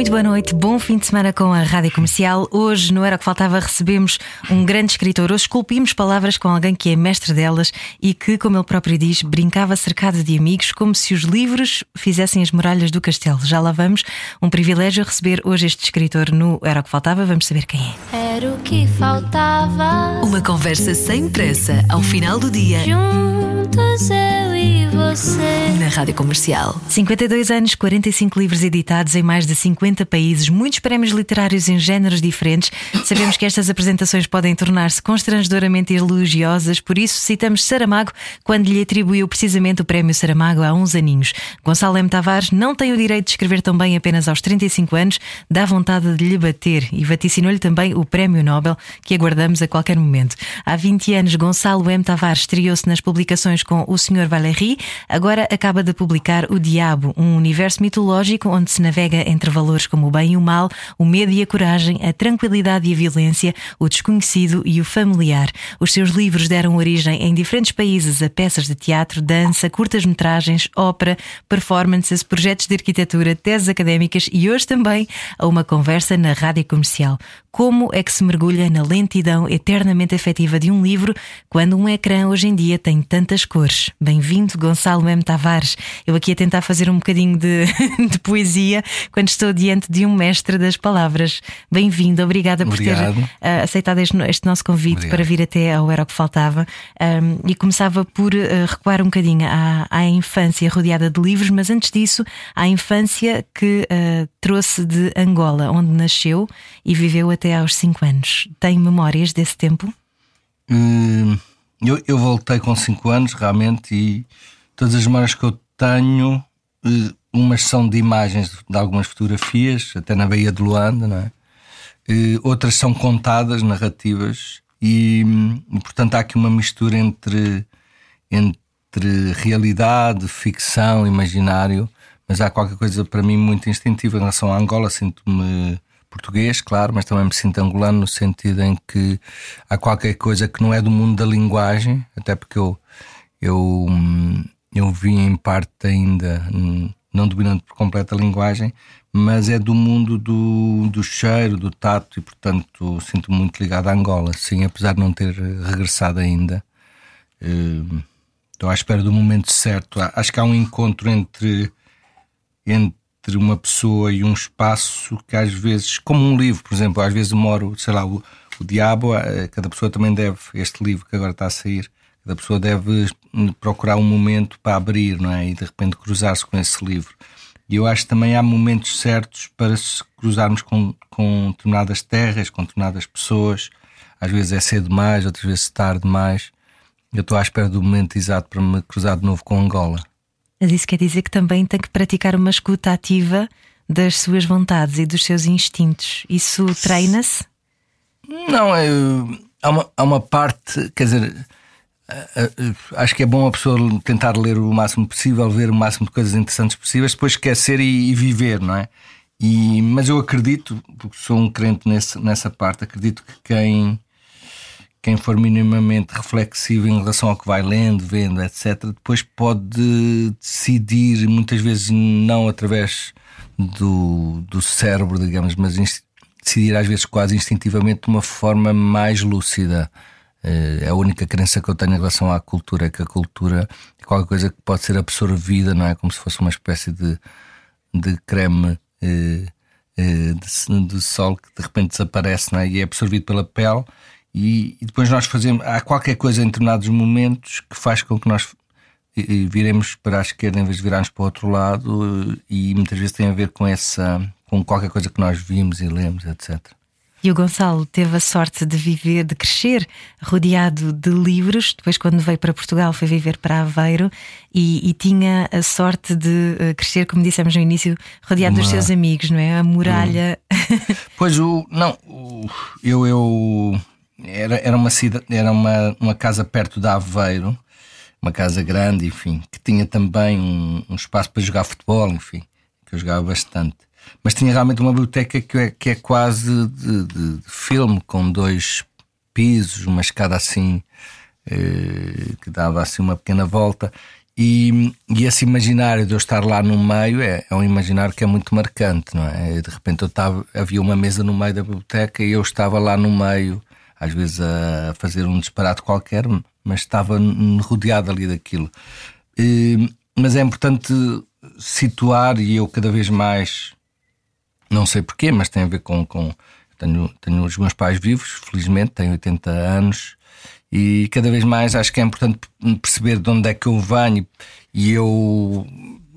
Muito boa noite, bom fim de semana com a Rádio Comercial. Hoje, no Era o que Faltava, recebemos um grande escritor. Hoje esculpimos palavras com alguém que é mestre delas e que, como ele próprio diz, brincava cercado de amigos, como se os livros fizessem as muralhas do castelo. Já lá vamos. Um privilégio receber hoje este escritor no Era o que Faltava. Vamos saber quem é. Era o que faltava. Uma conversa sem pressa, ao final do dia. Juntos eu e você. Na Rádio Comercial. 52 anos, 45 livros editados em mais de 50 50 países, muitos prémios literários em géneros diferentes. Sabemos que estas apresentações podem tornar-se constrangedoramente elogiosas, por isso citamos Saramago quando lhe atribuiu precisamente o prémio Saramago há uns aninhos. Gonçalo M. Tavares não tem o direito de escrever tão bem apenas aos 35 anos, dá vontade de lhe bater e vaticinou-lhe também o prémio Nobel, que aguardamos a qualquer momento. Há 20 anos, Gonçalo M. Tavares estreou-se nas publicações com O Sr. Valéry, agora acaba de publicar O Diabo, um universo mitológico onde se navega entre valores como o bem e o mal, o medo e a coragem, a tranquilidade e a violência, o desconhecido e o familiar. Os seus livros deram origem em diferentes países a peças de teatro, dança, curtas-metragens, ópera, performances, projetos de arquitetura, teses académicas e hoje também a uma conversa na rádio comercial. Como é que se mergulha na lentidão eternamente afetiva de um livro quando um ecrã hoje em dia tem tantas cores? Bem-vindo, Gonçalo M. Tavares. Eu aqui a tentar fazer um bocadinho de, de poesia quando estou diante de um mestre das palavras. Bem-vindo, obrigada por Obrigado. ter uh, aceitado este, este, nosso convite Obrigado. para vir até ao Era o que Faltava. Um, e começava por uh, recuar um bocadinho à, à, infância rodeada de livros, mas antes disso, à infância que uh, trouxe de Angola, onde nasceu e viveu até aos 5 anos. Tem memórias desse tempo? Hum, eu, eu, voltei com 5 anos, realmente, e todas as memórias que eu tenho eh, umas são de imagens de algumas fotografias, até na Baía de Luanda, não é? E outras são contadas, narrativas, e, e, portanto há aqui uma mistura entre, entre realidade, ficção, imaginário, mas há qualquer coisa para mim muito instintiva em relação à Angola. Sinto-me português, claro, mas também me sinto angolano no sentido em que há qualquer coisa que não é do mundo da linguagem, até porque eu, eu, eu vim em parte ainda não dominando por completo a linguagem, mas é do mundo do, do cheiro, do tato e, portanto, sinto-me muito ligado à Angola. Sim, apesar de não ter regressado ainda. Estou à espera do momento certo. Acho que há um encontro entre, entre uma pessoa e um espaço que, às vezes, como um livro, por exemplo, às vezes demoro, sei lá, o, o Diabo, cada pessoa também deve, este livro que agora está a sair, cada pessoa deve procurar um momento para abrir, não é? E de repente cruzar-se com esse livro. E eu acho que também há momentos certos para se cruzarmos com, com determinadas terras, com determinadas pessoas. Às vezes é cedo demais, outras vezes tarde demais. Eu estou à espera do momento exato para me cruzar de novo com Angola. Mas isso quer dizer que também tem que praticar uma escuta ativa das suas vontades e dos seus instintos. Isso treina-se? Não, é, há, uma, há uma parte, quer dizer acho que é bom a pessoa tentar ler o máximo possível, ver o máximo de coisas interessantes possíveis, depois esquecer e, e viver, não é? E, mas eu acredito, porque sou um crente nesse, nessa parte, acredito que quem, quem for minimamente reflexivo em relação ao que vai lendo, vendo, etc., depois pode decidir, muitas vezes não através do, do cérebro, digamos, mas decidir às vezes quase instintivamente de uma forma mais lúcida. É a única crença que eu tenho em relação à cultura é que a cultura é qualquer coisa que pode ser absorvida, não é? Como se fosse uma espécie de, de creme eh, eh, sol que de repente desaparece não é? e é absorvido pela pele. E, e, depois nós fazemos. Há qualquer coisa em determinados momentos que faz com que nós viremos para a esquerda em vez de virarmos para o outro lado, e muitas vezes tem a ver com essa. com qualquer coisa que nós vimos e lemos, etc. E o Gonçalo teve a sorte de viver, de crescer rodeado de livros. Depois, quando veio para Portugal, foi viver para Aveiro e, e tinha a sorte de crescer, como dissemos no início, rodeado Uma... dos seus amigos, não é? A muralha. Hum. pois o. Não, eu. eu era, era uma era uma, uma casa perto de Aveiro. uma casa grande, enfim, que tinha também um, um espaço para jogar futebol, enfim, que eu jogava bastante. Mas tinha realmente uma biblioteca que é, que é quase de, de, de filme, com dois pisos, uma escada assim eh, que dava assim uma pequena volta. E, e, esse imaginário de eu estar lá no meio é, é, um imaginário que é muito marcante, não é? De repente eu estava, havia uma mesa no meio da biblioteca e eu estava lá no meio, às vezes a fazer um disparate qualquer, mas estava rodeado ali daquilo. Mas é importante situar, e eu cada vez mais, não sei porquê, mas tem a ver com. com tenho, tenho os meus pais vivos, felizmente, tenho 80 anos, e cada vez mais acho que é importante perceber de onde é que eu venho, e eu,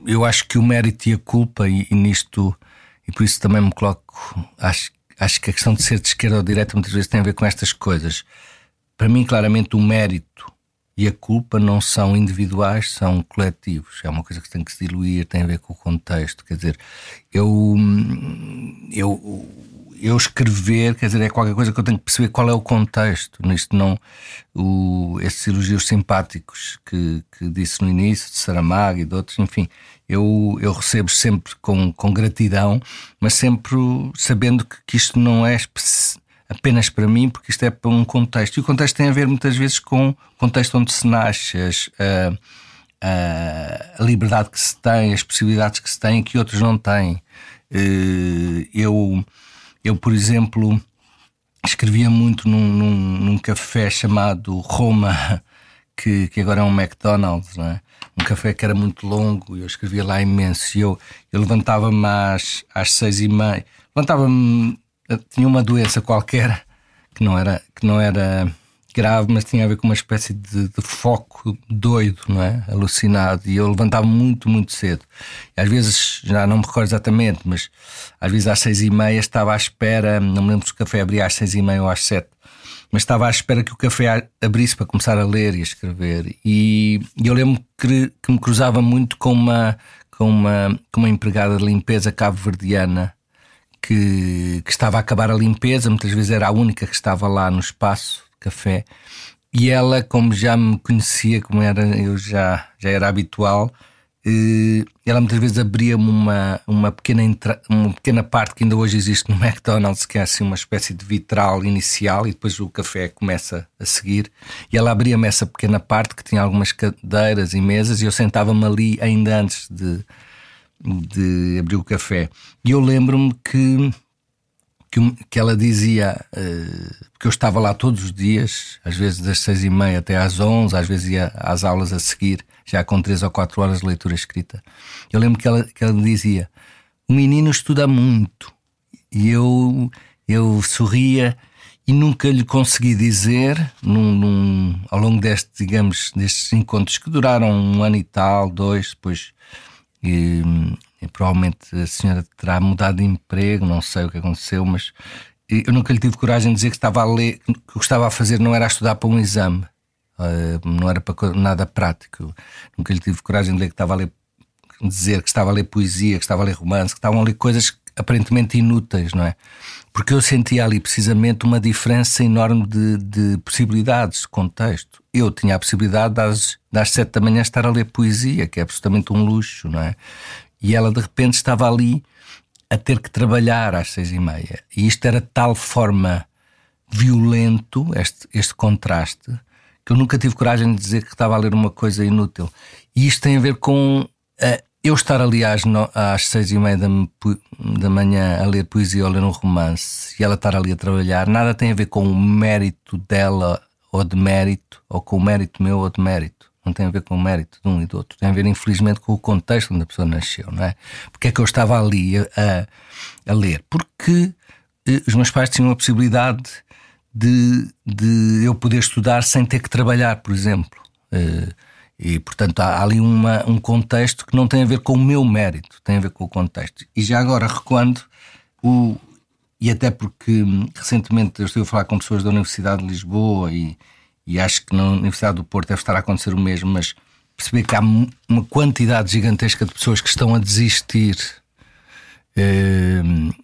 eu acho que o mérito e a culpa, e, e nisto, e por isso também me coloco, acho, acho que a questão de ser de esquerda ou de direita muitas vezes tem a ver com estas coisas. Para mim, claramente, o mérito e a culpa não são individuais, são coletivos. É uma coisa que tem que se diluir, tem a ver com o contexto. Quer dizer, eu, eu, eu escrever, quer dizer, é qualquer coisa que eu tenho que perceber qual é o contexto. Nisto não, o, esses elogios simpáticos que, que disse no início, de Saramago e de outros, enfim, eu, eu recebo sempre com, com gratidão, mas sempre sabendo que, que isto não é apenas para mim, porque isto é para um contexto. E o contexto tem a ver muitas vezes com o contexto onde se nasce, as, a, a, liberdade que se tem, as possibilidades que se têm que outros não têm. Eh, eu, eu por exemplo, escrevia muito num, num, num café chamado Roma, que, que agora é um McDonald's, não é? um café que era muito longo, e eu escrevia lá imenso. E eu, eu levantava-me às, às seis e meia, levantava-me tinha uma doença qualquer que não era, que não era grave, mas tinha a ver com uma espécie de, de foco doido, não é? Alucinado. E eu levantava muito, muito cedo. E às vezes, já não me recordo exatamente, mas às vezes às seis e meia estava à espera, não me lembro se o café abria às seis e meia ou às sete, mas estava à espera que o café abrisse para começar a ler e a escrever. E eu lembro que, que me cruzava muito com uma, com uma, com uma empregada de limpeza cabo-verdiana que, que estava a acabar a limpeza, muitas vezes era a única que estava lá no espaço café. E ela, como já me conhecia, como era, eu já, já era habitual, eh, ela muitas vezes abria-me uma, uma, pequena uma pequena parte que ainda hoje existe no McDonald's, que é assim uma espécie de vitral inicial, e depois o café começa a seguir. E ela abria-me essa pequena parte que tinha algumas cadeiras e mesas, e eu sentava-me ali ainda antes de, de abrir o café. E eu lembro-me que, que, que, ela dizia uh, que eu estava lá todos os dias, às vezes das seis e meia até às onze, às vezes ia às aulas a seguir, já com três ou quatro horas de leitura escrita. Eu lembro que ela, que ela dizia: O menino estuda muito. E eu, eu sorria e nunca lhe consegui dizer, num, num, ao longo deste, digamos, destes encontros que duraram um ano e tal, dois, depois e, e, provavelmente a senhora terá mudado de emprego, não sei o que aconteceu, mas eu nunca lhe tive coragem de dizer que estava a ler, que o que estava a fazer não era estudar para um exame, uh, não era para nada prático. Nunca lhe tive coragem de ler que estava a ler, dizer que estava a ler poesia, que estava a ler romance, que estavam a ler coisas aparentemente inúteis, não é? Porque eu sentia ali precisamente uma diferença enorme de, de possibilidades, de contexto. Eu tinha a possibilidade das, das sete da manhã estar a ler poesia, que é absolutamente um luxo, não é? E ela de repente estava ali a ter que trabalhar às seis e meia. E isto era de tal forma violento, este, este contraste, que eu nunca tive coragem de dizer que estava a ler uma coisa inútil. E isto tem a ver com a, eu estar ali às, no, às seis e meia da, da manhã a ler poesia ou ler um romance e ela estar ali a trabalhar, nada tem a ver com o mérito dela ou de mérito, ou com o mérito meu ou de mérito. Não tem a ver com o mérito de um e do outro. Tem a ver, infelizmente, com o contexto onde a pessoa nasceu, não é? Porque é que eu estava ali a, a, a ler? Porque eh, os meus pais tinham a possibilidade de, de eu poder estudar sem ter que trabalhar, por exemplo. Eh, e, portanto, há ali uma, um contexto que não tem a ver com o meu mérito, tem a ver com o contexto. E já agora recuando, o, e até porque hum, recentemente eu estive a falar com pessoas da Universidade de Lisboa e, e acho que na Universidade do Porto deve estar a acontecer o mesmo, mas perceber que há uma quantidade gigantesca de pessoas que estão a desistir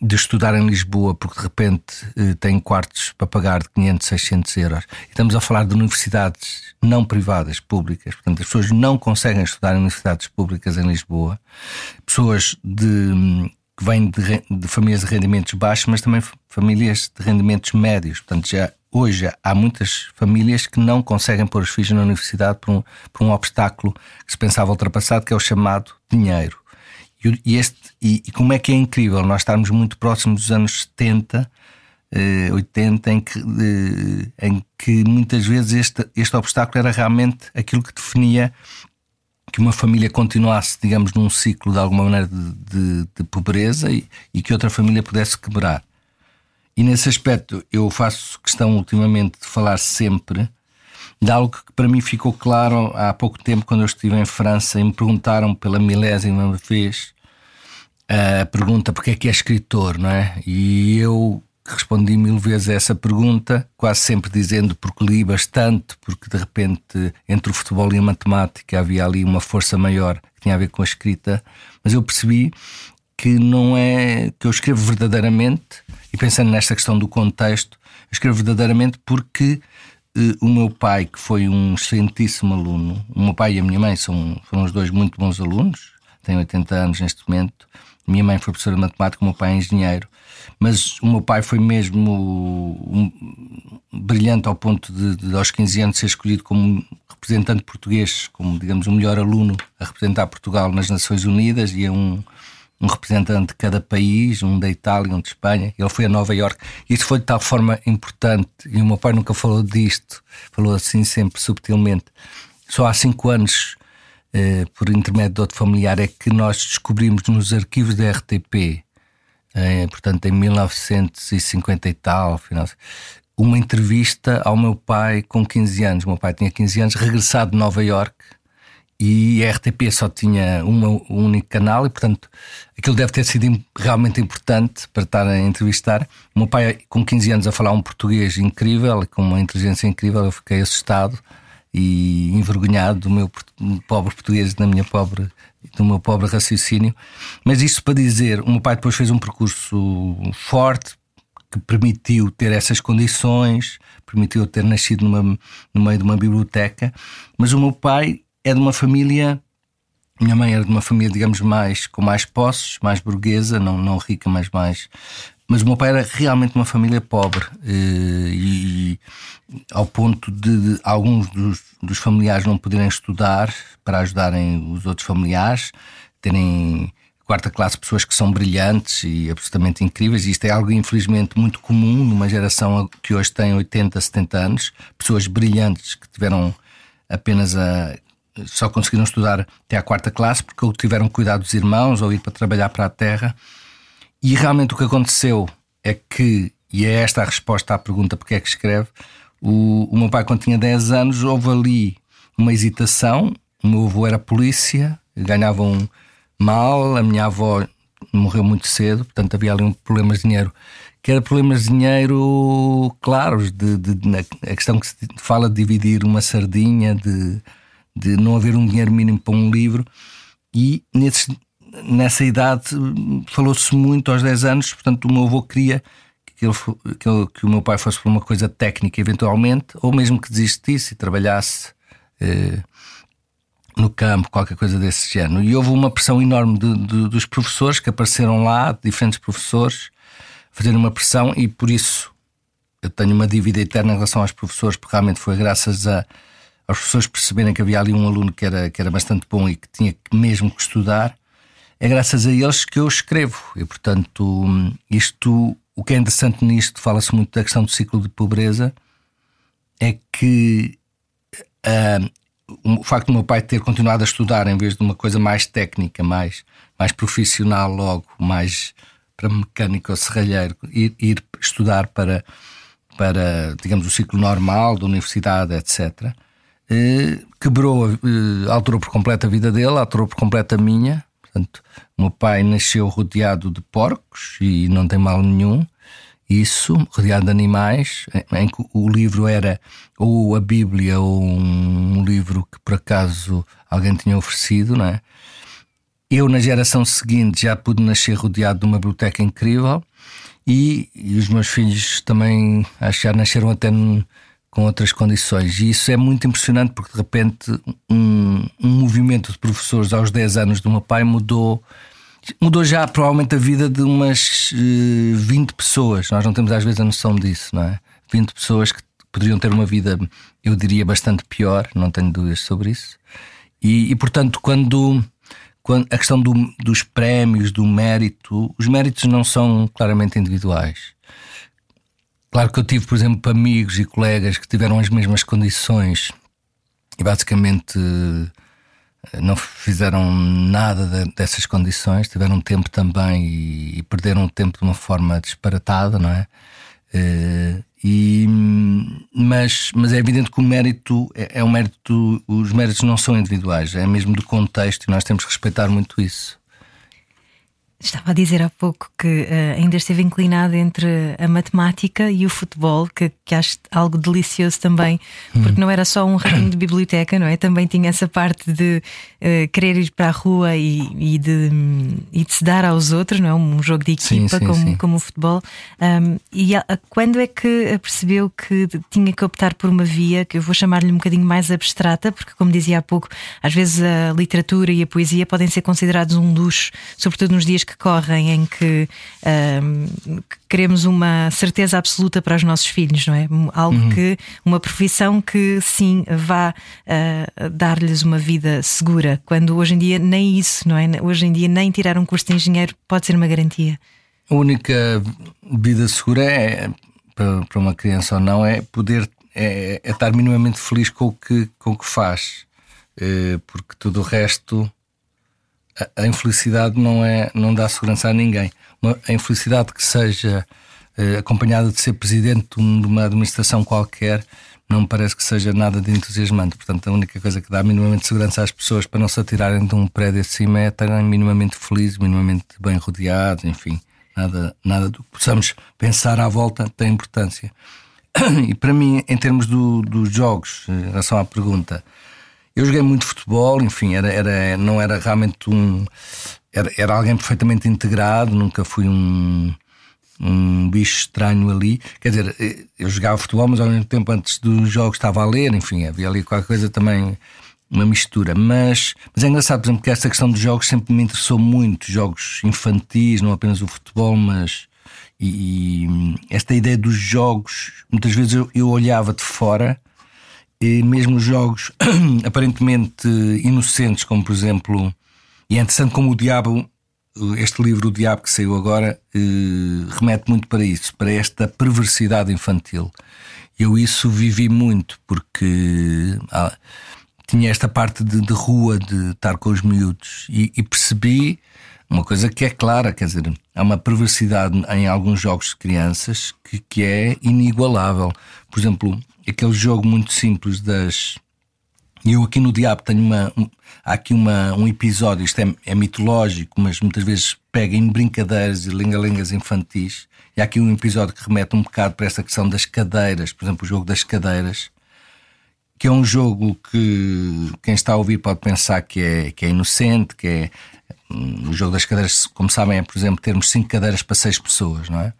de estudar em Lisboa porque de repente tem quartos para pagar de 500, 600 euros. Estamos a falar de universidades não privadas, públicas. Portanto, as pessoas não conseguem estudar em universidades públicas em Lisboa. Pessoas de, que vêm de, de famílias de rendimentos baixos, mas também famílias de rendimentos médios. Portanto, já hoje há muitas famílias que não conseguem pôr os filhos na universidade por um, por um obstáculo que se pensava ultrapassado, que é o chamado dinheiro. E, este, e, e, como é que é incrível nós estarmos muito próximos dos anos 70, eh, 80, em que, eh, em que muitas vezes este, este obstáculo era realmente aquilo que definia que uma família continuasse, digamos, num ciclo de alguma maneira de, de, de pobreza e, e que outra família pudesse quebrar. E nesse aspecto eu faço questão ultimamente de falar sempre de algo que para mim ficou claro há pouco tempo quando eu estive em França e me perguntaram pela milésima vez a pergunta porque é que é escritor, não é? E eu respondi mil vezes a essa pergunta, quase sempre dizendo porque li bastante, porque de repente entre o futebol e a matemática havia ali uma força maior que tinha a ver com a escrita, mas eu percebi que não é que eu escrevo verdadeiramente e pensando nesta questão do contexto, eu escrevo verdadeiramente porque uh, o meu pai, que foi um excelentíssimo aluno, o meu pai e a minha mãe são, foram os dois muito bons alunos, têm 80 anos neste momento. Minha mãe foi professora de matemática, o meu pai é engenheiro, mas o meu pai foi mesmo um, brilhante ao ponto de, de, aos 15 anos, ser escolhido como representante português, como, digamos, o melhor aluno a representar Portugal nas Nações Unidas e é um um representante de cada país, um da Itália, um de Espanha. Ele foi a Nova York. Isso foi de tal forma importante e o meu pai nunca falou disto, falou assim sempre subtilmente. Só há cinco anos, eh, por intermédio de outro familiar, é que nós descobrimos nos arquivos da RTP, eh, portanto em 1950 e tal, uma entrevista ao meu pai com 15 anos. O meu pai tinha 15 anos, regressado de Nova York e a RTP só tinha uma, um único canal e, portanto, aquilo deve ter sido realmente importante para estar a entrevistar. O meu pai, com 15 anos, a falar um português incrível, com uma inteligência incrível, eu fiquei assustado e envergonhado do meu pobre português, da minha pobre, do meu pobre raciocínio. Mas isso para dizer, o meu pai depois fez um percurso forte que permitiu ter essas condições, permitiu ter nascido numa, no meio de uma biblioteca, mas o meu pai é de uma família. Minha mãe era de uma família, digamos, mais com mais posses, mais burguesa, não, não rica, mas mais. Mas o meu pai era realmente uma família pobre eh, e, ao ponto de, de alguns dos, dos, familiares não poderem estudar para ajudarem os outros familiares, terem quarta classe pessoas que são brilhantes e absolutamente incríveis. E isto é algo, infelizmente, muito comum numa geração que hoje tem 80, 70 anos. Pessoas brilhantes que tiveram apenas a só conseguiram estudar até à quarta classe porque ou tiveram cuidar dos irmãos ou ir para trabalhar para a terra. E realmente o que aconteceu é que, e é esta a resposta à pergunta porque é que escreve, o, o meu pai, quando tinha 10 anos, houve ali uma hesitação. O meu avô era polícia, ganhavam mal, a minha avó morreu muito cedo, portanto havia ali um problema de dinheiro. Que era problemas de dinheiro claros, de, de, de, a questão que se fala de dividir uma sardinha, de de não haver um dinheiro mínimo para um livro, e nessa idade falou-se muito aos 10 anos, portanto o meu avô queria que, ele, que, ele, que, o meu pai fosse por uma coisa técnica eventualmente, ou mesmo que desistisse e trabalhasse eh, no campo, qualquer coisa desse género. E houve uma pressão enorme de, de, dos professores que apareceram lá, diferentes professores, fazendo uma pressão, e por isso eu tenho uma dívida eterna em relação aos professores, porque realmente foi graças a as pessoas perceberem que havia ali um aluno que era, que era bastante bom e que tinha mesmo que estudar, é graças a eles que eu escrevo. E, portanto, isto, o que é interessante nisto, fala-se muito da questão do ciclo de pobreza, é que uh, o facto do meu pai ter continuado a estudar em vez de uma coisa mais técnica, mais, mais profissional logo, mais para mecânico ou serralheiro, ir, ir estudar para, para, digamos, o ciclo normal da universidade, etc., quebrou, eh, alterou por completo a vida dele, alterou por completo a minha. Portanto, meu pai nasceu rodeado de porcos e não tem mal nenhum. Isso, rodeado de animais, em que o livro era ou a Bíblia ou um livro que por acaso alguém tinha oferecido, não é? eu, na geração seguinte, já pude nascer rodeado de uma biblioteca incrível e, e os meus filhos também, acho que já nasceram até com outras condições. E isso é muito impressionante porque, de repente, um, um movimento de professores aos 10 anos do meu pai mudou. Mudou já provavelmente a vida de umas uh, eh, 20 pessoas. Nós não temos às vezes a noção disso, não é? 20 pessoas que poderiam ter uma vida, eu diria, bastante pior, não tenho dúvidas sobre isso. E, e portanto, quando a questão do, dos prémios, do mérito, os méritos não são claramente individuais. Claro que eu tive, por exemplo, amigos e colegas que tiveram as mesmas condições e basicamente eh, não fizeram nada dessas condições, tiveram tempo também e, perderam o tempo de uma forma disparatada, não é? Uh, e, mas, mas é evidente que o mérito é, é um mérito, os méritos não são individuais, é mesmo do contexto e nós temos que respeitar muito isso. Estava a dizer há pouco que uh, ainda esteve inclinado entre a matemática e o futebol, que, que acho algo delicioso também, porque hum. não era só um ratinho de biblioteca, não é? Também tinha essa parte de uh, querer ir para a rua e, e, de, e de se dar aos outros, não é? Um jogo de equipa sim, sim, como, sim. como o futebol. Um, e a, a, quando é que percebeu que tinha que optar por uma via que eu vou chamar-lhe um bocadinho mais abstrata, porque, como dizia há pouco, às vezes a literatura e a poesia podem ser considerados um luxo, sobretudo nos dias que correm em que, um, que queremos uma certeza absoluta para os nossos filhos, não é? Algo uhum. que, uma profissão que sim vá uh, dar-lhes uma vida segura, quando hoje em dia nem isso, não é? Hoje em dia nem tirar um curso de engenheiro pode ser uma garantia. A única vida segura é, para, uma criança ou não, é poder é, é estar minimamente feliz com o que, com o que faz, é, porque tudo o resto a, infelicidade não, é, não dá segurança a ninguém. Uma, a infelicidade que seja eh, acompanhada de ser presidente de uma administração qualquer não me parece que seja nada de entusiasmante. Portanto, a única coisa que dá minimamente segurança às pessoas para não se atirarem de um prédio acima é estarem minimamente felizes, minimamente bem rodeados, enfim. Nada, nada do que possamos pensar à volta tem importância. E para mim, em termos do, dos jogos, em relação à pergunta, eu joguei muito futebol, enfim, era, era, não era realmente um. Era, era alguém perfeitamente integrado, nunca fui um, um bicho estranho ali. Quer dizer, eu jogava futebol, mas ao mesmo tempo antes dos jogos estava a ler, enfim, havia ali qualquer coisa também, uma mistura. Mas, mas é engraçado, por exemplo, que esta questão dos jogos sempre me interessou muito, jogos infantis, não apenas o futebol, mas. E, e esta ideia dos jogos, muitas vezes eu, eu olhava de fora e mesmo jogos aparentemente inocentes, como por exemplo, e é interessante como o Diabo, este livro, O Diabo que saiu agora, eh, remete muito para isso, para esta perversidade infantil. Eu isso vivi muito, porque ah, tinha esta parte de, de, rua, de estar com os miúdos, e, e percebi uma coisa que é clara, quer dizer, há uma perversidade em alguns jogos de crianças que, que é inigualável. Por exemplo, aquele jogo muito simples das. Eu aqui no Diabo tenho uma. Um, há aqui uma, um episódio, isto é, é, mitológico, mas muitas vezes pega em brincadeiras e lingalingas infantis. E há aqui um episódio que remete um bocado para essa questão das cadeiras, por exemplo, o jogo das cadeiras, que é um jogo que quem está a ouvir pode pensar que é, que é inocente, que é. O jogo das cadeiras, como sabem, é, por exemplo, termos cinco cadeiras para seis pessoas, não é?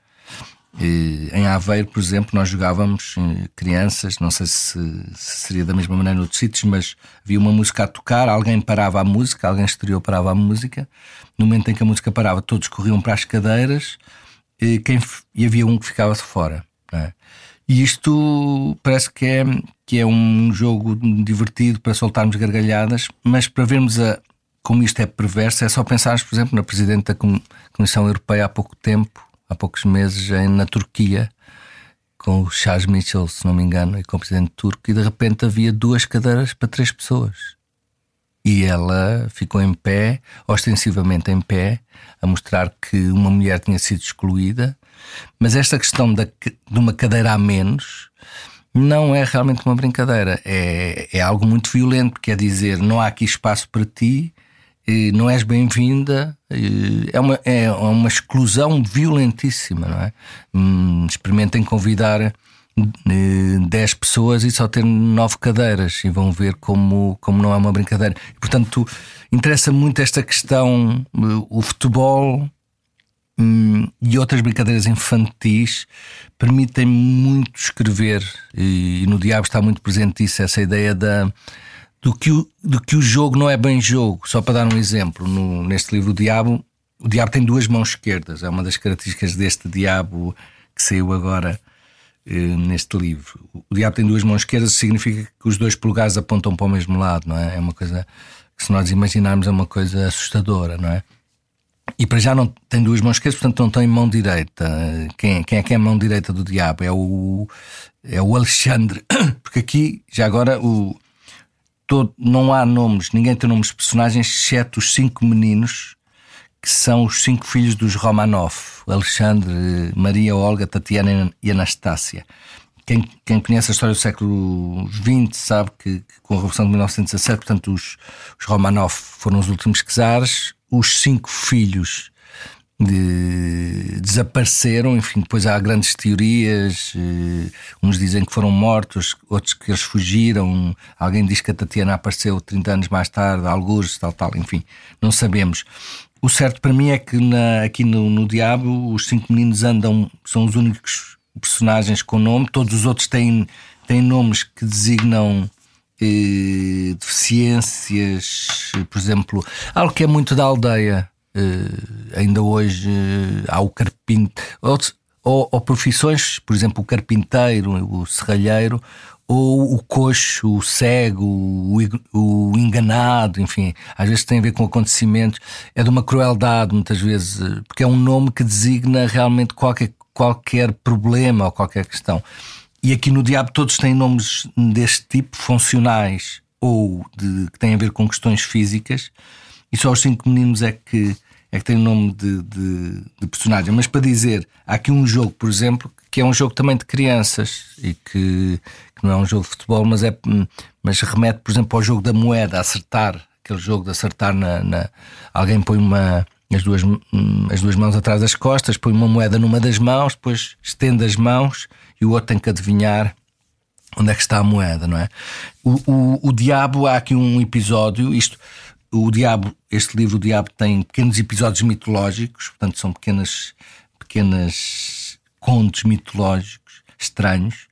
Em Aveiro, por exemplo, nós jogávamos eh, crianças, não sei se, se, seria da mesma maneira noutros sítios, mas havia uma música a tocar, alguém parava a música, alguém exterior parava a música. No momento em que a música parava, todos corriam para as cadeiras e, quem, e havia um que ficava de fora. É? E isto parece que é, que é um jogo divertido para soltarmos gargalhadas, mas para vermos a, como isto é perverso, é só pensarmos, por exemplo, na Presidente da Comissão Europeia há pouco tempo há poucos meses na Turquia com o Charles Mitchell, se não me engano, e com o presidente turco, e de repente havia duas cadeiras para três pessoas. E ela ficou em pé, ostensivamente em pé, a mostrar que uma mulher tinha sido excluída. Mas esta questão da, de uma cadeira a menos não é realmente uma brincadeira, é, é algo muito violento, quer dizer, não há aqui espaço para ti, não és bem-vinda, é uma, é uma exclusão violentíssima, não é? Hum, experimentem convidar 10 pessoas e só ter 9 cadeiras e vão ver como, como não é uma brincadeira. Portanto, interessa muito esta questão, o futebol hum, e outras brincadeiras infantis permitem muito escrever e, e, no Diabo está muito presente isso, essa ideia da, do, que o, do que o jogo não é bem jogo. Só para dar um exemplo, no, neste livro O Diabo, o Diabo tem duas mãos esquerdas, é uma das características deste Diabo que saiu agora eh, neste livro. O diabo tem duas mãos esquerdas, significa que os dois polegares apontam para o mesmo lado, não é? É uma coisa que, se nós imaginarmos, é uma coisa assustadora, não é? E para já não tem duas mãos esquerdas, portanto não tem mão direita. Quem, quem é que é a mão direita do diabo? É o, é o Alexandre. Porque aqui, já agora, o, todo, não há nomes, ninguém tem nomes de personagens, exceto os cinco meninos que são os cinco filhos dos Romanov: Alexandre, Maria, Olga, Tatiana e Anastácia. Quem, quem, conhece a história do século XX sabe que, que com a Revolução de 1917, portanto, os, os Romanov foram os últimos czares, os cinco filhos de, desapareceram, enfim, depois há grandes teorias, eh, uns dizem que foram mortos, outros que eles fugiram, alguém diz que a Tatiana apareceu 30 anos mais tarde, alguns, tal, tal, enfim, não sabemos. O certo para mim é que na, aqui no, no Diabo os cinco meninos andam, são os únicos personagens com nome, todos os outros têm, têm nomes que designam eh, deficiências, por exemplo, algo que é muito da aldeia. Eh, ainda hoje eh, há o carpinteiro, ou, ou, profissões, por exemplo, o carpinteiro, o serralheiro, ou o coxo, o cego, o, o, enganado, enfim, às vezes tem a ver com acontecimentos, é de uma crueldade, muitas vezes, porque é um nome que designa realmente qualquer, qualquer problema ou qualquer questão. E aqui no Diabo todos têm nomes deste tipo, funcionais ou de, que têm a ver com questões físicas, e só os cinco meninos é que é que tem o nome de, de, de, personagem. Mas para dizer, há aqui um jogo, por exemplo, que é um jogo também de crianças e que, que não é um jogo de futebol, mas, é, mas remete, por exemplo, ao jogo da moeda, acertar, aquele jogo de acertar na. na alguém põe uma. As duas, as duas mãos atrás das costas, põe uma moeda numa das mãos, depois estende as mãos e o outro tem que adivinhar onde é que está a moeda, não é? O, o, o diabo, há aqui um episódio, isto o Diabo, este livro, o Diabo, tem pequenos episódios mitológicos, portanto, são pequenas, pequenas contos mitológicos estranhos.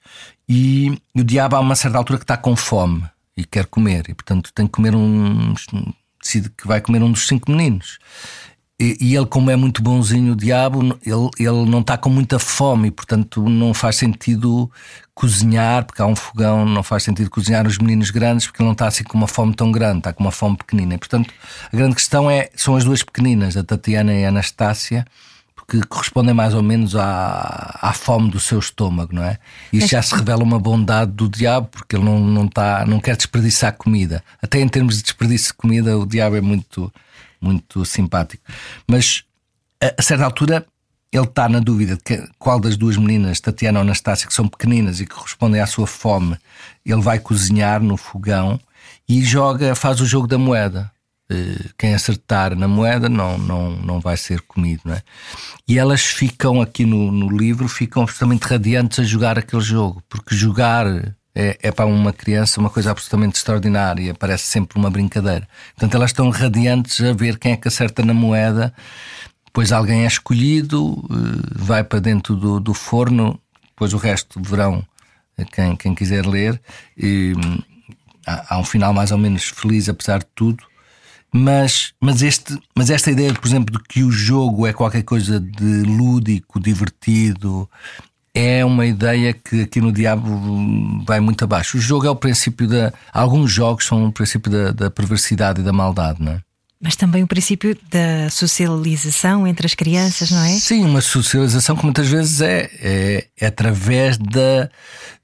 E o Diabo, há uma certa altura, que está com fome e quer comer, e portanto tem que comer um. decide que vai comer um dos cinco meninos. E, e, ele, como é muito bonzinho, o diabo, ele, ele não está com muita fome, e, portanto não faz sentido cozinhar, porque há um fogão, não faz sentido cozinhar os meninos grandes, porque ele não está assim com uma fome tão grande, está com uma fome pequenina. E, portanto, a grande questão é, são as duas pequeninas, a Tatiana e a Anastácia, porque correspondem mais ou menos à, à fome do seu estômago, não é? E isso já se revela uma bondade do diabo, porque ele não, não, está, não quer desperdiçar comida. Até em termos de desperdício de comida, o diabo é muito muito simpático. Mas a, a certa altura ele está na dúvida de que, qual das duas meninas, Tatiana ou Anastácia, que são pequeninas e que correspondem à sua fome, ele vai cozinhar no fogão e joga, faz o jogo da moeda. Eh, quem acertar na moeda não, não, não vai ser comido, não é? E elas ficam aqui no, no livro, ficam absolutamente radiantes a jogar aquele jogo, porque jogar é, é para uma criança uma coisa absolutamente extraordinária, parece sempre uma brincadeira. Portanto, elas estão radiantes a ver quem é que acerta na moeda, depois alguém é escolhido, eh, vai para dentro do, do forno, depois o resto verão eh, quem, quem quiser ler. E, hum, há, há um final mais ou menos feliz, apesar de tudo. Mas, mas, este, mas esta ideia, por exemplo, de que o jogo é qualquer coisa de lúdico, divertido, é uma ideia que aqui no Diabo vai muito abaixo. O jogo é o princípio da. Alguns jogos são o princípio da, da perversidade e da maldade, não é? Mas também o princípio da socialização entre as crianças, não é? Sim, uma socialização que muitas vezes é, é, é através da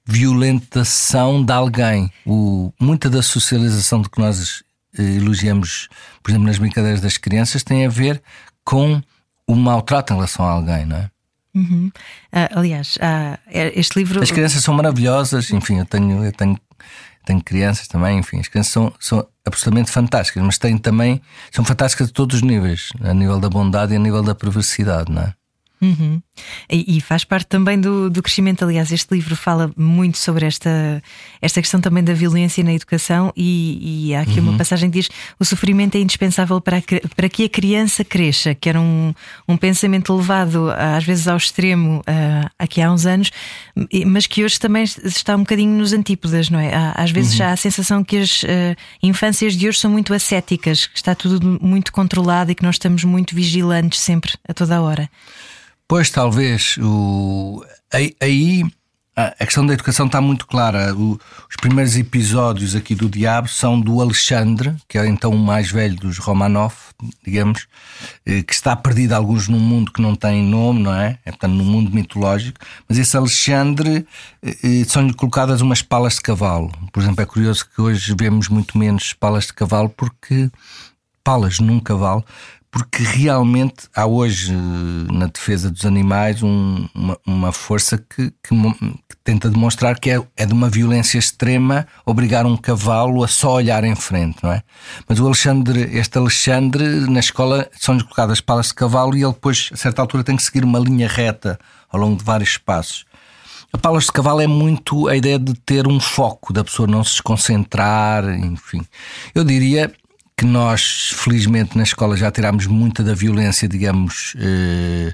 violentação de alguém. O, muita da socialização de que nós eh, elogiamos, por exemplo, nas brincadeiras das crianças, tem a ver com o maltrato em relação a alguém, não é? Uhum. Uh, aliás, uh, este livro. As crianças são maravilhosas, enfim, eu tenho, eu tenho, tenho crianças também, enfim, as crianças são, são absolutamente fantásticas, mas têm também, são fantásticas a todos os níveis, a nível da bondade e a nível da perversidade, não é? Uhum. E, e, faz parte também do, do, crescimento. Aliás, este livro fala muito sobre esta, esta questão também da violência na educação. E, e há aqui uhum. uma passagem que diz: o sofrimento é indispensável para, para que a criança cresça, que era um, um pensamento levado às vezes ao extremo uh, aqui há uns anos, mas que hoje também está um bocadinho nos antípodas, não é? Às vezes uhum. já há a sensação que as uh, infâncias de hoje são muito ascéticas, que está tudo muito controlado e que nós estamos muito vigilantes sempre, a toda a hora. Pois, talvez. O... Aí a questão da educação está muito clara. O... os primeiros episódios aqui do Diabo são do Alexandre, que é então o mais velho dos Romanov, digamos, eh, que está perdido alguns num mundo que não tem nome, não é? É portanto num mundo mitológico. Mas esse Alexandre eh, eh, são-lhe colocadas umas palas de cavalo. Por exemplo, é curioso que hoje vemos muito menos palas de cavalo porque palas num cavalo porque realmente há hoje na defesa dos animais um, uma, uma, força que, que, que, tenta demonstrar que é, é, de uma violência extrema obrigar um cavalo a só olhar em frente, não é? Mas o Alexandre, este Alexandre, na escola são-lhe colocadas palas de cavalo e ele depois, a certa altura, tem que seguir uma linha reta ao longo de vários espaços. A palas de cavalo é muito a ideia de ter um foco, da pessoa não se desconcentrar, enfim. Eu diria que nós, felizmente, na escola já tirámos muita da violência, digamos, eh,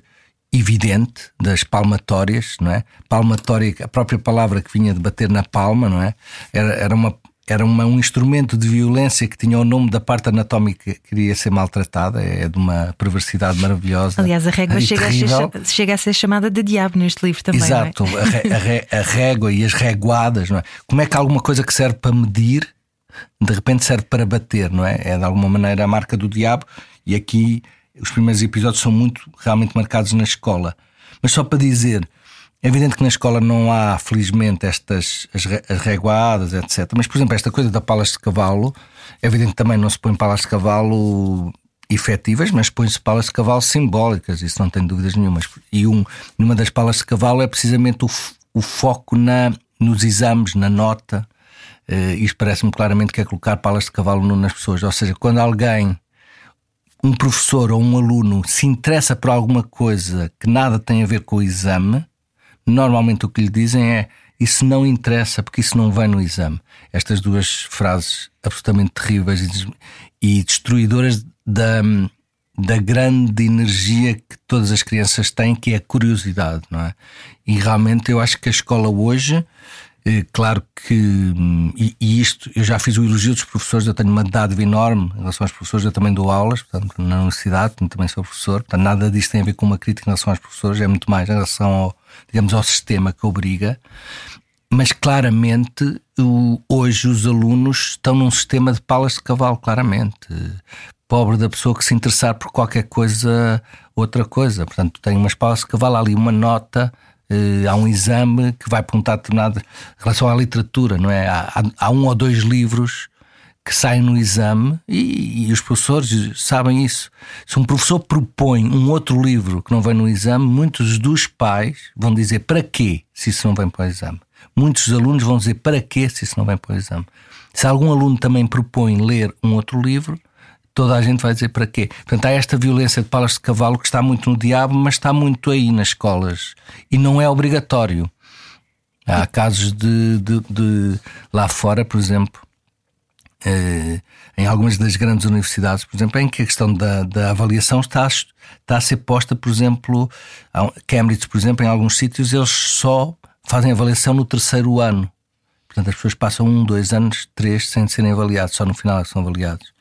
evidente, das palmatórias, não é? Palmatória, a própria palavra que vinha de bater na palma, não é? Era, era uma. Era uma, um instrumento de violência que tinha o nome da parte anatómica que queria ser maltratada, é de uma perversidade maravilhosa. Aliás, a régua chega a, ser, chega a, ser, chamada de diabo neste livro também. Exato, é? a, a, a régua e as reguadas, não é? Como é que há alguma coisa que serve para medir de repente serve para bater, não é? É de alguma maneira a marca do diabo, e aqui os primeiros episódios são muito realmente marcados na escola. Mas só para dizer, é evidente que na escola não há, felizmente, estas as, as reguadas, etc. Mas, por exemplo, esta coisa da palas de cavalo, é evidente que também não se põe palas de cavalo efetivas, mas põe-se palas de cavalo simbólicas, isso não tem dúvidas nenhumas. E um, numa das palas de cavalo é precisamente o, o foco na, nos exames, na nota. Uh, isto parece-me claramente que é colocar palas de cavalo nas pessoas. Ou seja, quando alguém, um professor ou um aluno, se interessa por alguma coisa que nada tem a ver com o exame, normalmente o que lhe dizem é isso não interessa porque isso não vem no exame. Estas duas frases absolutamente terríveis e destruidoras da, da grande energia que todas as crianças têm, que é a curiosidade, não é? E realmente eu acho que a escola hoje eh, claro que, hum, e, isto, eu já fiz o elogio dos professores, eu tenho uma dádiva enorme em relação aos professores, eu também dou aulas, portanto, na universidade, também sou professor, portanto, nada disto tem a ver com uma crítica em relação aos professores, é muito mais em relação ao, digamos, ao sistema que obriga. Mas claramente, hoje os alunos estão num sistema de palas de cavalo, claramente. Pobre da pessoa que se interessar por qualquer coisa, outra coisa. Portanto, tem umas palas de cavalo, ali uma nota há um exame que vai perguntar determinado em relação à literatura, não é? Há, há, um ou dois livros que saem no exame e, e, os professores sabem isso. Se um professor propõe um outro livro que não vem no exame, muitos dos pais vão dizer para quê se isso não vem para o exame. Muitos alunos vão dizer para quê se isso não vem para o exame. Se algum aluno também propõe ler um outro livro, toda a gente vai dizer para quê. Portanto, há esta violência de palas de cavalo que está muito no diabo, mas está muito aí nas escolas. E não é obrigatório. Há casos de, de, de lá fora, por exemplo, eh, em algumas das grandes universidades, por exemplo, em que a questão da, da avaliação está, está a ser posta, por exemplo, Cambridge, por exemplo, em alguns sítios, eles só fazem avaliação no terceiro ano. Portanto, as pessoas passam um, dois anos, três, sem serem avaliados, só no final é que são avaliados.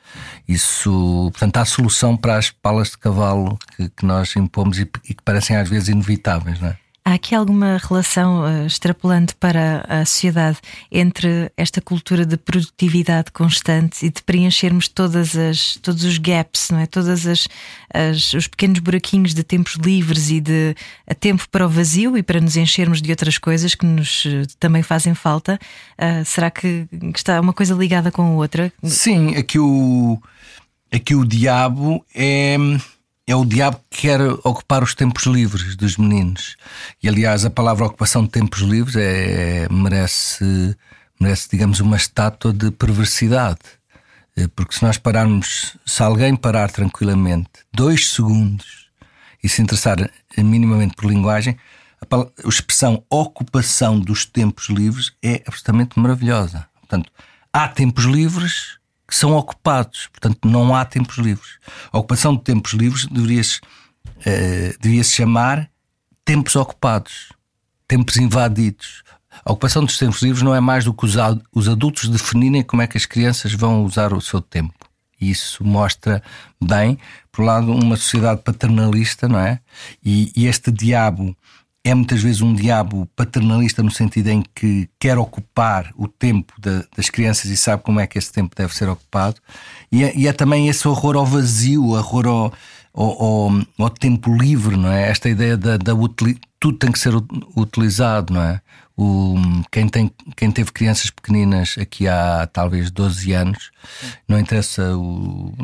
Isso, portanto, há solução para as palas de cavalo que, que nós impomos e, e, que parecem às vezes inevitáveis, não é? Há aqui alguma relação uh, extrapolando para a sociedade entre esta cultura de produtividade constante e de preenchermos todas as, todos os gaps, não é? Todas as, as os pequenos buraquinhos de tempos livres e de tempo para o vazio e para nos enchermos de outras coisas que nos uh, também fazem falta. Uh, será que, que está uma coisa ligada com a outra? Sim, aqui o, aqui o diabo é é o diabo que quer ocupar os tempos livres dos meninos. E aliás, a palavra ocupação de tempos livres é, merece, merece, digamos, uma estátua de perversidade. Eh, porque se nós pararmos, se alguém parar tranquilamente dois segundos e se interessar minimamente por linguagem, a expressão ocupação dos tempos livres é absolutamente maravilhosa. Portanto, há tempos livres que são ocupados, portanto, não há tempos livres. A ocupação de tempos livres deveria-se uh, deveria -se chamar tempos ocupados, tempos invadidos. A ocupação dos tempos livres não é mais do que os, os adultos definirem como é que as crianças vão usar o seu tempo. E isso mostra bem, por um lado, uma sociedade paternalista, não é? E, e este diabo é muitas vezes um diabo paternalista no sentido em que quer ocupar o tempo de, das crianças e sabe como é que esse tempo deve ser ocupado. E é, e é também esse horror ao vazio, horror ao, ao, ao, ao, tempo livre, não é? Esta ideia da, da tudo tem que ser utilizado, não é? O, quem, tem, quem teve crianças pequeninas aqui há talvez 12 anos, não interessa o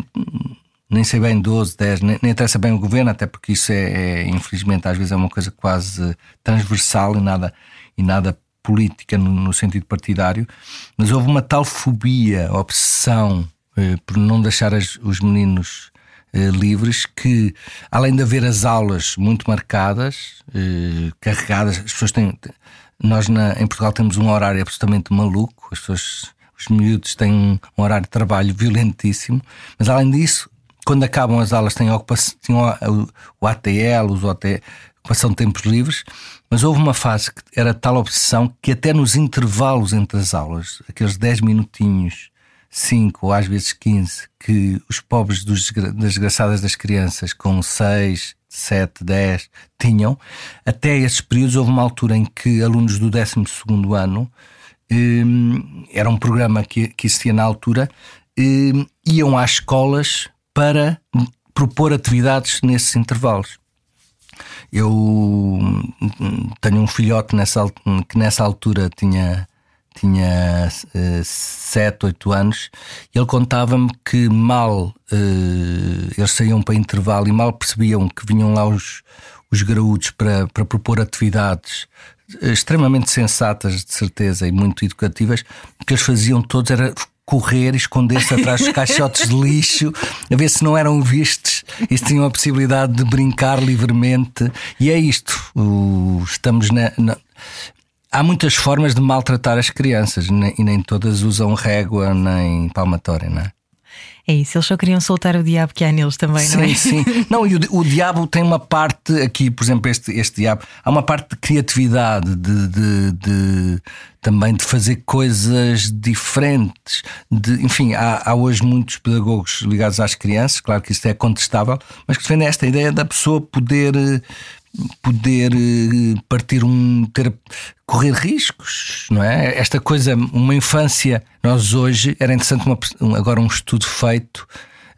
nem sei bem 12, 10, nem, nem interessa bem o governo, até porque isso é, é, infelizmente, às vezes é uma coisa quase transversal e nada, e nada política no, no sentido partidário. Mas houve uma tal fobia, obsessão eh, por não deixar as, os meninos eh, livres que, além de haver as aulas muito marcadas, eh, carregadas, as pessoas têm. Nós na, em Portugal temos um horário absolutamente maluco, as pessoas os miúdos têm um, horário de trabalho violentíssimo, mas além disso, quando acabam as aulas, têm ocupação, o, o ATL, os OT, ocupação de tempos livres, mas houve uma fase que era tal obsessão que até nos intervalos entre as aulas, aqueles 10 minutinhos, 5 ou às vezes 15, que os pobres dos, das desgraçadas das crianças com 6, 7, 10 tinham, até esses períodos houve uma altura em que alunos do 12 ano, um, era um programa que, que existia na altura, um, iam às escolas para propor atividades nesses intervalos. Eu tenho um filhote nessa, que nessa altura tinha, tinha uh, 7, 8 anos, e ele contava-me que mal uh, eles saíam para intervalo e mal percebiam que vinham lá os, os graúdos para, para propor atividades eh, extremamente sensatas, de certeza, e muito educativas, o que eles faziam todos era correr esconder-se atrás dos caixotes de lixo, a ver se não eram vistos e se tinham a possibilidade de brincar livremente. E é isto. Estamos na, na, Há muitas formas de maltratar as crianças e nem todas usam régua nem palmatória, não é? É isso, eles só queriam soltar o diabo que há neles também, sim, não é? Sim, sim. Não, e o, o, diabo tem uma parte aqui, por exemplo, este, este diabo, há uma parte de criatividade, de, de, de também de fazer coisas diferentes. De, enfim, há, há, hoje muitos pedagogos ligados às crianças, claro que isto é contestável, mas que defendem esta ideia da pessoa poder poder eh, partir um ter correr riscos, não é? Esta coisa, uma infância, nós hoje era interessante uma, agora um estudo feito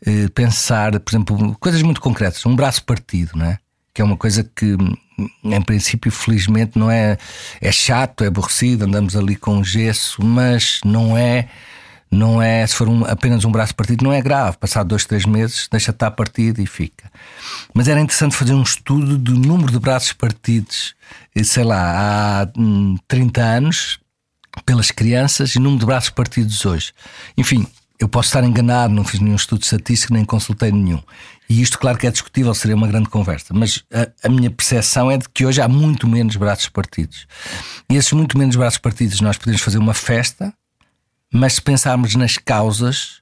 eh, pensar, por exemplo, coisas muito concretas, um braço partido, não é? Que é uma coisa que em princípio, felizmente, não é é chato, é aborrecido, andamos ali com gesso, mas não é não é, se for um, apenas um braço partido, não é grave. Passado dois, três meses, deixa estar partido e fica. Mas era interessante fazer um estudo do número de braços partidos, eh, sei lá, há 30 hum, anos, pelas crianças e número de braços partidos hoje. Enfim, eu posso estar enganado, não fiz nenhum estudo estatístico, nem consultei nenhum. E isto, claro que é discutível, seria uma grande conversa. Mas a, a minha percepção é de que hoje há muito menos braços partidos. E esses muito menos braços partidos, nós podemos fazer uma festa mas se pensarmos nas causas,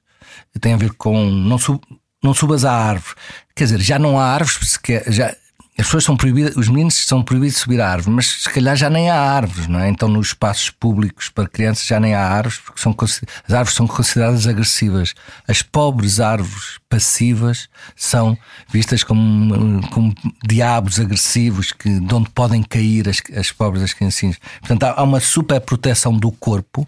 tem a ver com não, sub, não subas à árvore. Quer dizer, já não há árvores, sequer, já, as pessoas são proibidas, os meninos são proibidos de subir à árvore, mas se calhar já nem há árvores, não é? Então nos espaços públicos para crianças já nem há árvores, porque são, as árvores são consideradas agressivas. As pobres árvores passivas são vistas como, como diabos agressivos que, de onde podem cair as, as pobres as criancinhas. Portanto, há, há uma super proteção do corpo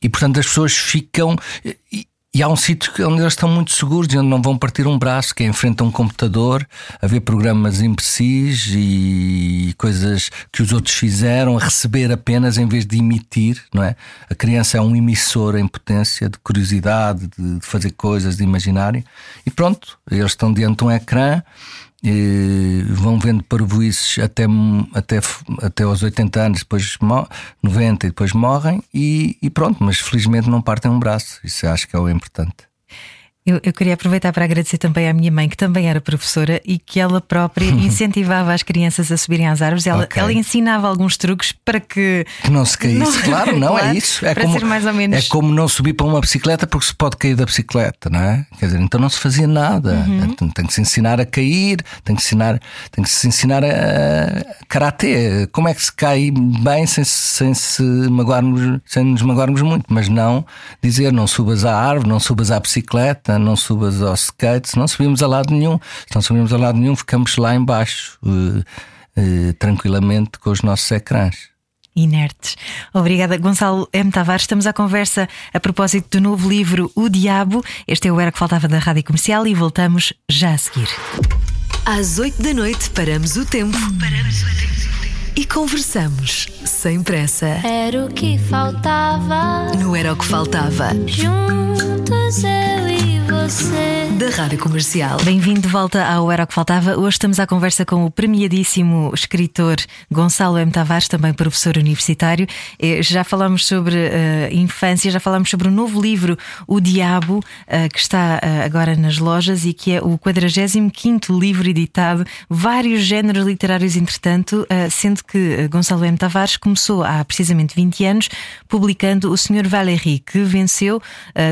e portanto as pessoas ficam. E, e há um sítio onde eles estão muito seguros e onde não vão partir um braço, que é em frente a um computador, a ver programas imprecis e coisas que os outros fizeram, a receber apenas em vez de emitir, não é? A criança é um emissor em potência de curiosidade, de fazer coisas, de imaginário. E pronto, eles estão diante de um ecrã vão vendo parvoices até, até, até aos 80 anos, depois 90 e depois morrem e, e, pronto, mas felizmente não partem um braço. Isso acho que é o importante. Eu, eu, queria aproveitar para agradecer também à minha mãe, que também era professora e que ela própria incentivava as crianças a subirem às árvores. Ela, okay. ela ensinava alguns truques para que. Que não se caísse, não, claro, não é claro, é isso. É para como, ser mais ou menos. É como não subir para uma bicicleta porque se pode cair da bicicleta, não é? Quer dizer, então não se fazia nada. Uhum. Tem, tem que se ensinar a cair, tem que, ensinar, tem que se ensinar a karatê. Como é que se cai bem sem, sem, se magoarmos, sem nos magoarmos muito, mas não dizer não subas à árvore, não subas à bicicleta não subas ao skate, se não subimos a lado nenhum. Se não subimos a lado nenhum, ficamos lá embaixo, uh, uh, tranquilamente com os nossos ecrãs inertes. Obrigada, Gonçalo M. Tavares. Estamos à conversa a propósito do novo livro O Diabo. Este é o Era que Faltava da Rádio Comercial e voltamos já a seguir. Às oito da noite, paramos o tempo. Paramos o tempo. E conversamos sem pressa. Era o que faltava. Não era o que faltava. Juntos eu e você. Da Rádio Comercial. Bem-vindo de volta ao Era o que Faltava. Hoje estamos à conversa com o premiadíssimo escritor Gonçalo M. Tavares, também professor universitário. Eh, já falámos sobre uh, infância, já falámos sobre o novo livro O Diabo, uh, que está uh, agora nas lojas e que é o 45 livro editado, vários géneros literários, entretanto, sendo que Gonçalo M. Tavares começou há precisamente 20 anos publicando O Senhor Valéry, que venceu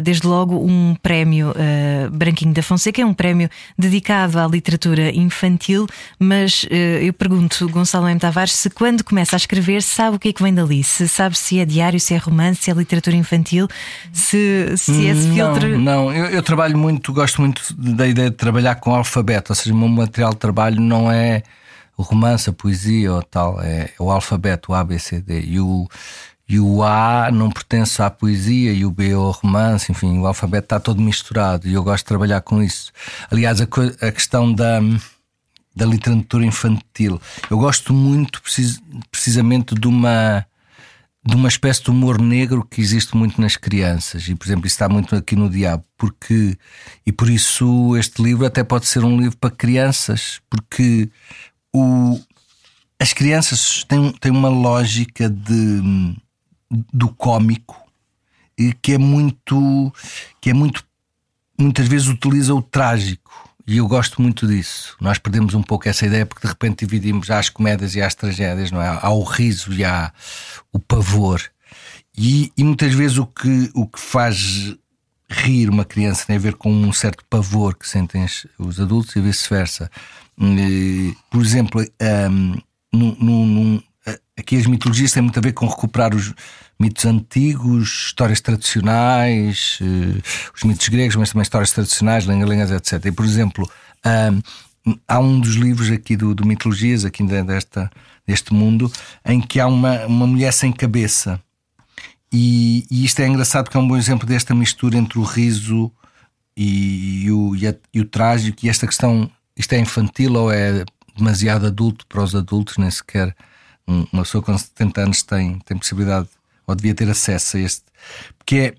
desde logo um prémio uh, Branquinho da Fonseca, é um prémio dedicado à literatura infantil, mas eu pergunto, Gonçalo M. Tavares, se quando começa a escrever sabe o que é que vem dali? Se sabe se é diário, se é romance, se é literatura infantil, se, se esse filtro. Não, não. Eu, eu, trabalho muito, gosto muito da ideia de trabalhar com alfabeto, ou seja, o meu material de trabalho não é o romance, a poesia ou tal, é o alfabeto, o A, B, C, D. E o, e o A não pertence à poesia e o B ao romance, enfim, o alfabeto está todo misturado e eu gosto de trabalhar com isso. Aliás, a, a questão da, da literatura infantil, eu gosto muito precis, precisamente de uma de uma espécie de humor negro que existe muito nas crianças e por exemplo isso está muito aqui no Diabo porque e por isso este livro até pode ser um livro para crianças porque o, as crianças têm, têm uma lógica de do cómico que é muito que é muito muitas vezes utiliza o trágico e eu gosto muito disso. Nós perdemos um pouco essa ideia porque de repente dividimos as comédias e as tragédias, não é? Há o riso e há o pavor. E, e muitas vezes o que, o que faz rir uma criança tem a ver com um certo pavor que sentem os adultos e vice-versa. Por exemplo, um, num, num, aqui as mitologias têm muito a ver com recuperar os mitos antigos, histórias tradicionais, uh, os mitos gregos, mas também histórias tradicionais, lenga-lengas, etc. E, por exemplo, uh, há um dos livros aqui do, do Mitologias, aqui desta, deste mundo, em que há uma, uma mulher sem cabeça. E, e isto é engraçado porque é um bom exemplo desta mistura entre o riso e, e, o, e, a, e o trágico, e esta questão, isto é infantil ou é demasiado adulto para os adultos, nem sequer uma pessoa com 70 anos tem, tem possibilidade ou devia ter acesso a este. Porque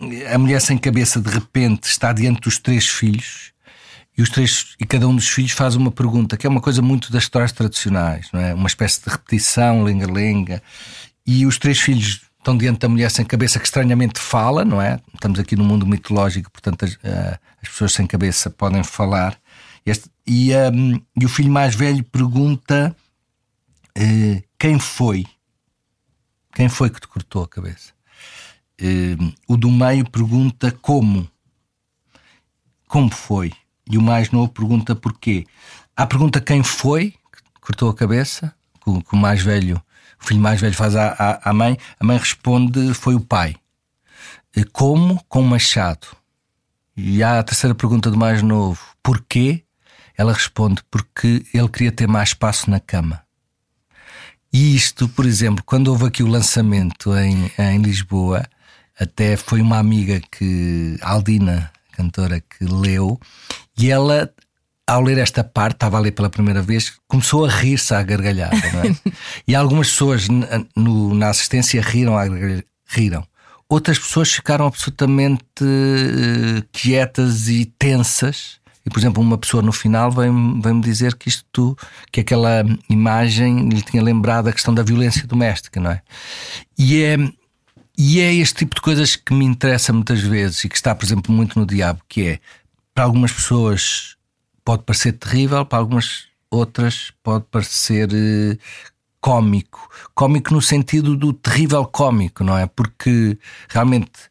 é a mulher sem cabeça de repente está diante dos três filhos e os três e cada um dos filhos faz uma pergunta que é uma coisa muito das histórias tradicionais, não é? Uma espécie de repetição, lenga-lenga. E os três filhos estão diante da mulher sem cabeça que estranhamente fala, não é? Estamos aqui no mundo mitológico, portanto as, uh, as pessoas sem cabeça podem falar. Este, e, um, e o filho mais velho pergunta uh, quem foi? Quem foi que te cortou a cabeça? Uh, o do meio pergunta como. Como foi? E o mais novo pergunta porquê. A pergunta quem foi que cortou a cabeça, que, o mais velho, o filho mais velho faz à, à, à mãe, a mãe responde foi o pai. Uh, como? Com machado. E há a terceira pergunta do mais novo: porquê? Ela responde: porque ele queria ter mais espaço na cama. E isto, por exemplo, quando houve aqui o lançamento em, em Lisboa, até foi uma amiga que, Aldina, cantora, que leu, e ela, ao ler esta parte, estava a ler pela primeira vez, começou a rir-se à gargalhada. É? e algumas pessoas no, na assistência riram, riram. Outras pessoas ficaram absolutamente uh, quietas e tensas e, por exemplo, uma pessoa no final vem-me vem dizer que isto, que aquela imagem lhe tinha lembrado a questão da violência doméstica, não é? E é, e é este tipo de coisas que me interessa muitas vezes e que está, por exemplo, muito no Diabo, que é para algumas pessoas pode parecer terrível, para algumas outras pode parecer uh, cómico. Cómico no sentido do terrível cómico, não é? Porque realmente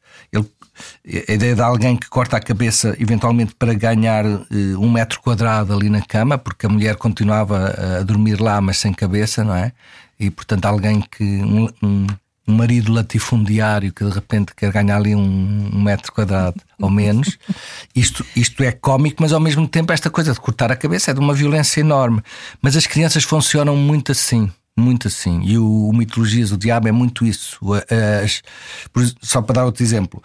a ideia de alguém que corta a cabeça eventualmente para ganhar uh, um metro quadrado ali na cama, porque a mulher continuava a, a dormir lá, mas sem cabeça, não é? E portanto, alguém que. Um, um, um marido latifundiário que de repente quer ganhar ali um, um metro quadrado ou menos. Isto, isto é cómico, mas ao mesmo tempo esta coisa de cortar a cabeça é de uma violência enorme. Mas as crianças funcionam muito assim. Muito assim. E o, o Mitologias, o Diabo é muito isso. As, só para dar outro exemplo,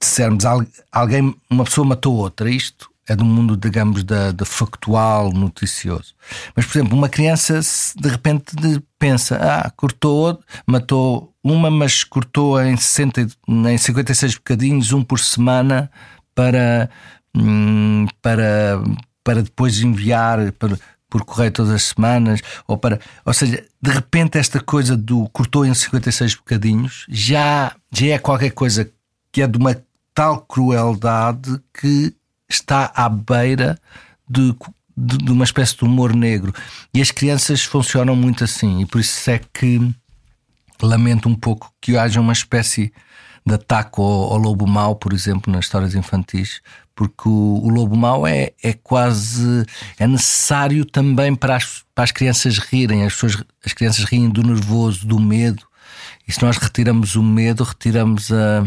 dissermos alguém, uma pessoa matou outra, isto é do mundo, digamos, da, da factual, noticioso. Mas, por exemplo, uma criança de repente pensa: ah, cortou, matou uma, mas cortou em, 60, em 56 bocadinhos, um por semana, para, hum, para, para depois enviar. Para, por correio todas as semanas, ou para. Ou seja, de repente esta coisa do cortou em 56 bocadinhos já, já é qualquer coisa que é de uma tal crueldade que está à beira de, de, de uma espécie de humor negro. E as crianças funcionam muito assim, e por isso é que lamento um pouco que haja uma espécie de ataque ao, ao lobo mau, por exemplo, nas histórias infantis, porque o, o, lobo mau é, é quase é necessário também para as, para as crianças rirem. As, pessoas, as crianças riem do nervoso, do medo. E se nós retiramos o medo, retiramos a,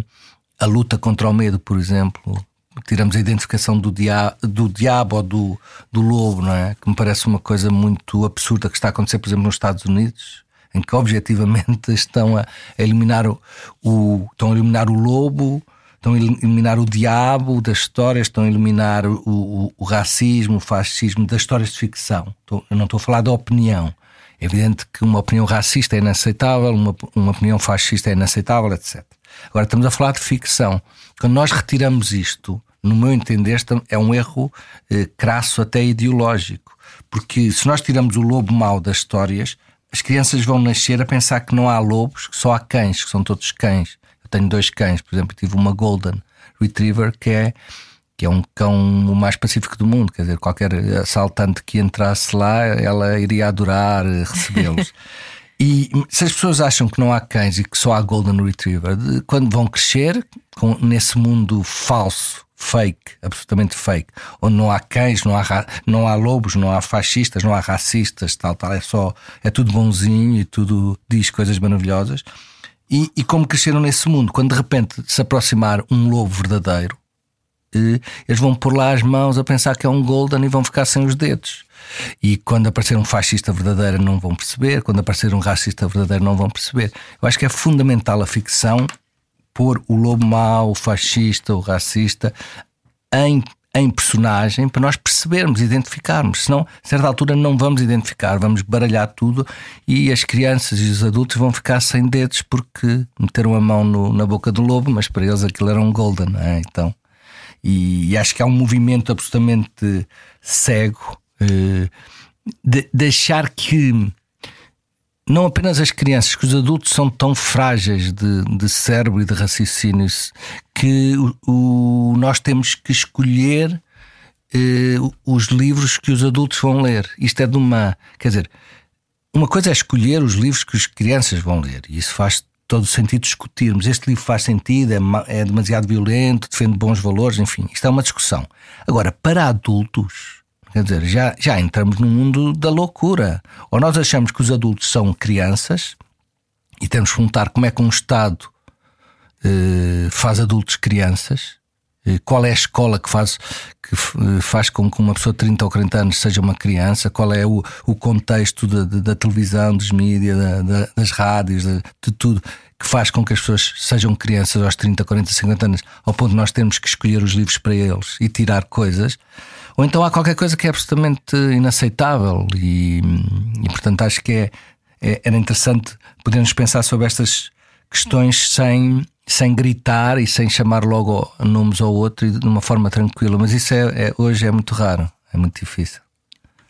a luta contra o medo, por exemplo. Tiramos a identificação do, dia, do diabo ou do, do lobo, não é? Que me parece uma coisa muito absurda que está a acontecer, por exemplo, nos Estados Unidos em que objetivamente estão a eliminar o, o, estão a eliminar o lobo, estão a eliminar o diabo das histórias, estão a eliminar o, o, o racismo, o fascismo das histórias de ficção. Eu não estou a falar da opinião. É evidente que uma opinião racista é inaceitável, uma, uma opinião fascista é inaceitável, etc. Agora estamos a falar de ficção. Quando nós retiramos isto, no meu entender, é um erro eh, crasso até ideológico. Porque se nós tiramos o lobo mau das histórias, as crianças vão nascer a pensar que não há lobos, que só há cães, que são todos cães. Eu tenho dois cães, por exemplo, tive uma Golden Retriever que é que é um cão o mais pacífico do mundo, quer dizer, qualquer assaltante que entrasse lá, ela iria adorar recebê-los. e se as pessoas acham que não há cães e que só há Golden Retriever, quando vão crescer com, nesse mundo falso fake, absolutamente fake, onde não há cães, não há, não há lobos, não há fascistas, não há racistas, tal, tal, é só, é tudo bonzinho e tudo diz coisas maravilhosas. E, e como cresceram nesse mundo, quando de repente se aproximar um lobo verdadeiro, eles vão pôr lá as mãos a pensar que é um golden e vão ficar sem os dedos. E quando aparecer um fascista verdadeiro não vão perceber, quando aparecer um racista verdadeiro não vão perceber. Eu acho que é fundamental a ficção pôr o lobo mau, o fascista, o racista em, em personagem para nós percebermos, identificarmos. Senão, a certa altura, não vamos identificar, vamos baralhar tudo e as crianças e os adultos vão ficar sem dedos porque meteram a mão no, na boca do lobo, mas para eles aquilo era um golden, é? Então, e, e acho que há um movimento absolutamente cego eh, de, de achar que não apenas as crianças, que os adultos são tão frágeis de, de cérebro e de raciocínio que o, o nós temos que escolher eh, os livros que os adultos vão ler. Isto é de uma. Quer dizer, uma coisa é escolher os livros que as crianças vão ler, e isso faz todo o sentido discutirmos. Este livro faz sentido, é, é demasiado violento, defende bons valores, enfim, isto é uma discussão. Agora, para adultos Quer dizer, já, já entramos no mundo da loucura. Ou nós achamos que os adultos são crianças e temos que perguntar como é que um Estado eh, faz adultos crianças, qual é a escola que faz, que eh, faz com que uma pessoa de 30 ou 40 anos seja uma criança, qual é o, o contexto da, da, da televisão, dos mídias, da, das rádios, de, de tudo que faz com que as pessoas sejam crianças aos 30, 40, 50 anos, ao ponto de nós termos que escolher os livros para eles e tirar coisas. Ou então há qualquer coisa que é absolutamente inaceitável e, e portanto acho que é, é, era interessante podermos pensar sobre estas questões sem, sem gritar e sem chamar logo nomes ao outro e de uma forma tranquila, mas isso é, é hoje é muito raro, é muito difícil.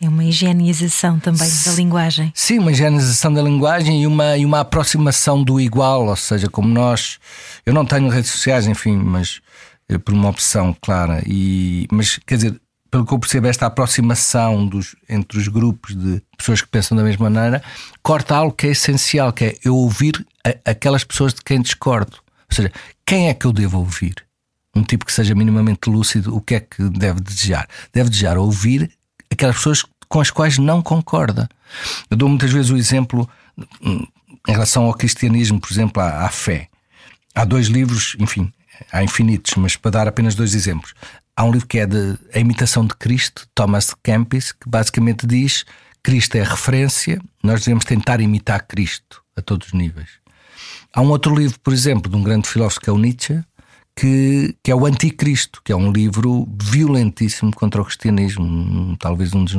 É uma higienização também da linguagem. Sim, uma higienização da linguagem e uma, e uma aproximação do igual, ou seja, como nós. Eu não tenho redes sociais, enfim, mas eh, por uma opção clara. E, mas quer dizer, pelo que eu percebo, esta aproximação dos, entre os grupos de pessoas que pensam da mesma maneira corta algo que é essencial, que é eu ouvir a, aquelas pessoas de quem discordo. Ou seja, quem é que eu devo ouvir? Um tipo que seja minimamente lúcido, o que é que deve desejar? Deve desejar ouvir aquelas pessoas com as quais não concorda. Eu dou muitas vezes o exemplo hum, em relação ao cristianismo, por exemplo, à, à fé. Há dois livros, enfim, há infinitos, mas para dar apenas dois exemplos. Há um livro que é de A Imitação de Cristo, Thomas Kempis, que basicamente diz Cristo é referência, nós devemos tentar imitar Cristo a todos os níveis. Há um outro livro, por exemplo, de um grande filósofo que é o Nietzsche, que, que é o Anticristo, que é um livro violentíssimo contra o cristianismo, talvez um dos,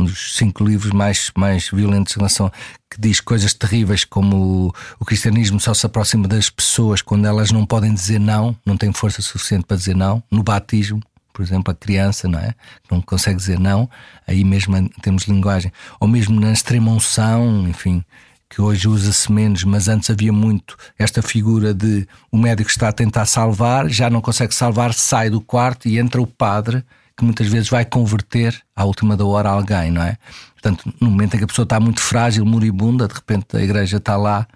um dos cinco livros mais, mais violentos em relação que diz coisas terríveis como o, o, cristianismo só se aproxima das pessoas quando elas não podem dizer não, não têm força suficiente para dizer não. No batismo, por exemplo, a criança, não é? Não consegue dizer não, aí mesmo temos linguagem. Ou mesmo na extrema unção, enfim, que hoje usa-se menos, mas antes havia muito esta figura de o médico está a tentar salvar, já não consegue salvar, sai do quarto e entra o padre, que muitas vezes vai converter à última da hora alguém, não é? Portanto, no momento em que a pessoa está muito frágil, moribunda, de repente a igreja está lá.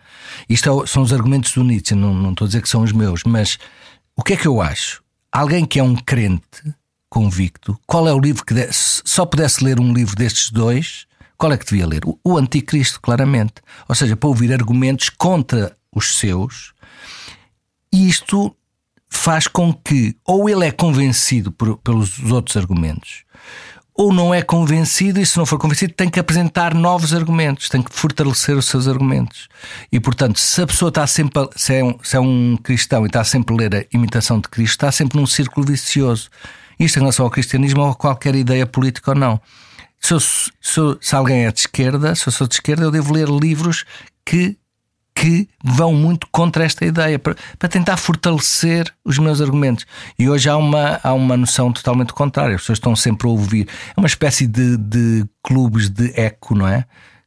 Isto é, são os argumentos do Nietzsche, não, não estou a dizer que são os meus, mas o que é que eu acho? Alguém que é um crente convicto, qual é o livro que só pudesse ler um livro destes dois? Qual é que devia ler? O Anticristo, claramente. Ou seja, para ouvir argumentos contra os seus. E isto faz com que ou ele é convencido por, pelos outros argumentos, ou não é convencido, e se não for convencido, tem que apresentar novos argumentos, tem que fortalecer os seus argumentos. E portanto, se a pessoa está sempre, se, é um, se é um cristão e está sempre a ler a imitação de Cristo, está sempre num círculo vicioso. Isto em relação ao cristianismo ou a qualquer ideia política ou não se, eu, se, se alguém é de esquerda, se eu sou de esquerda, eu devo ler livros que que vão muito contra esta ideia, para, para, tentar fortalecer os meus argumentos. E hoje há uma, há uma noção totalmente contrária, as pessoas estão sempre a ouvir. É uma espécie de, de clubes de eco, não é?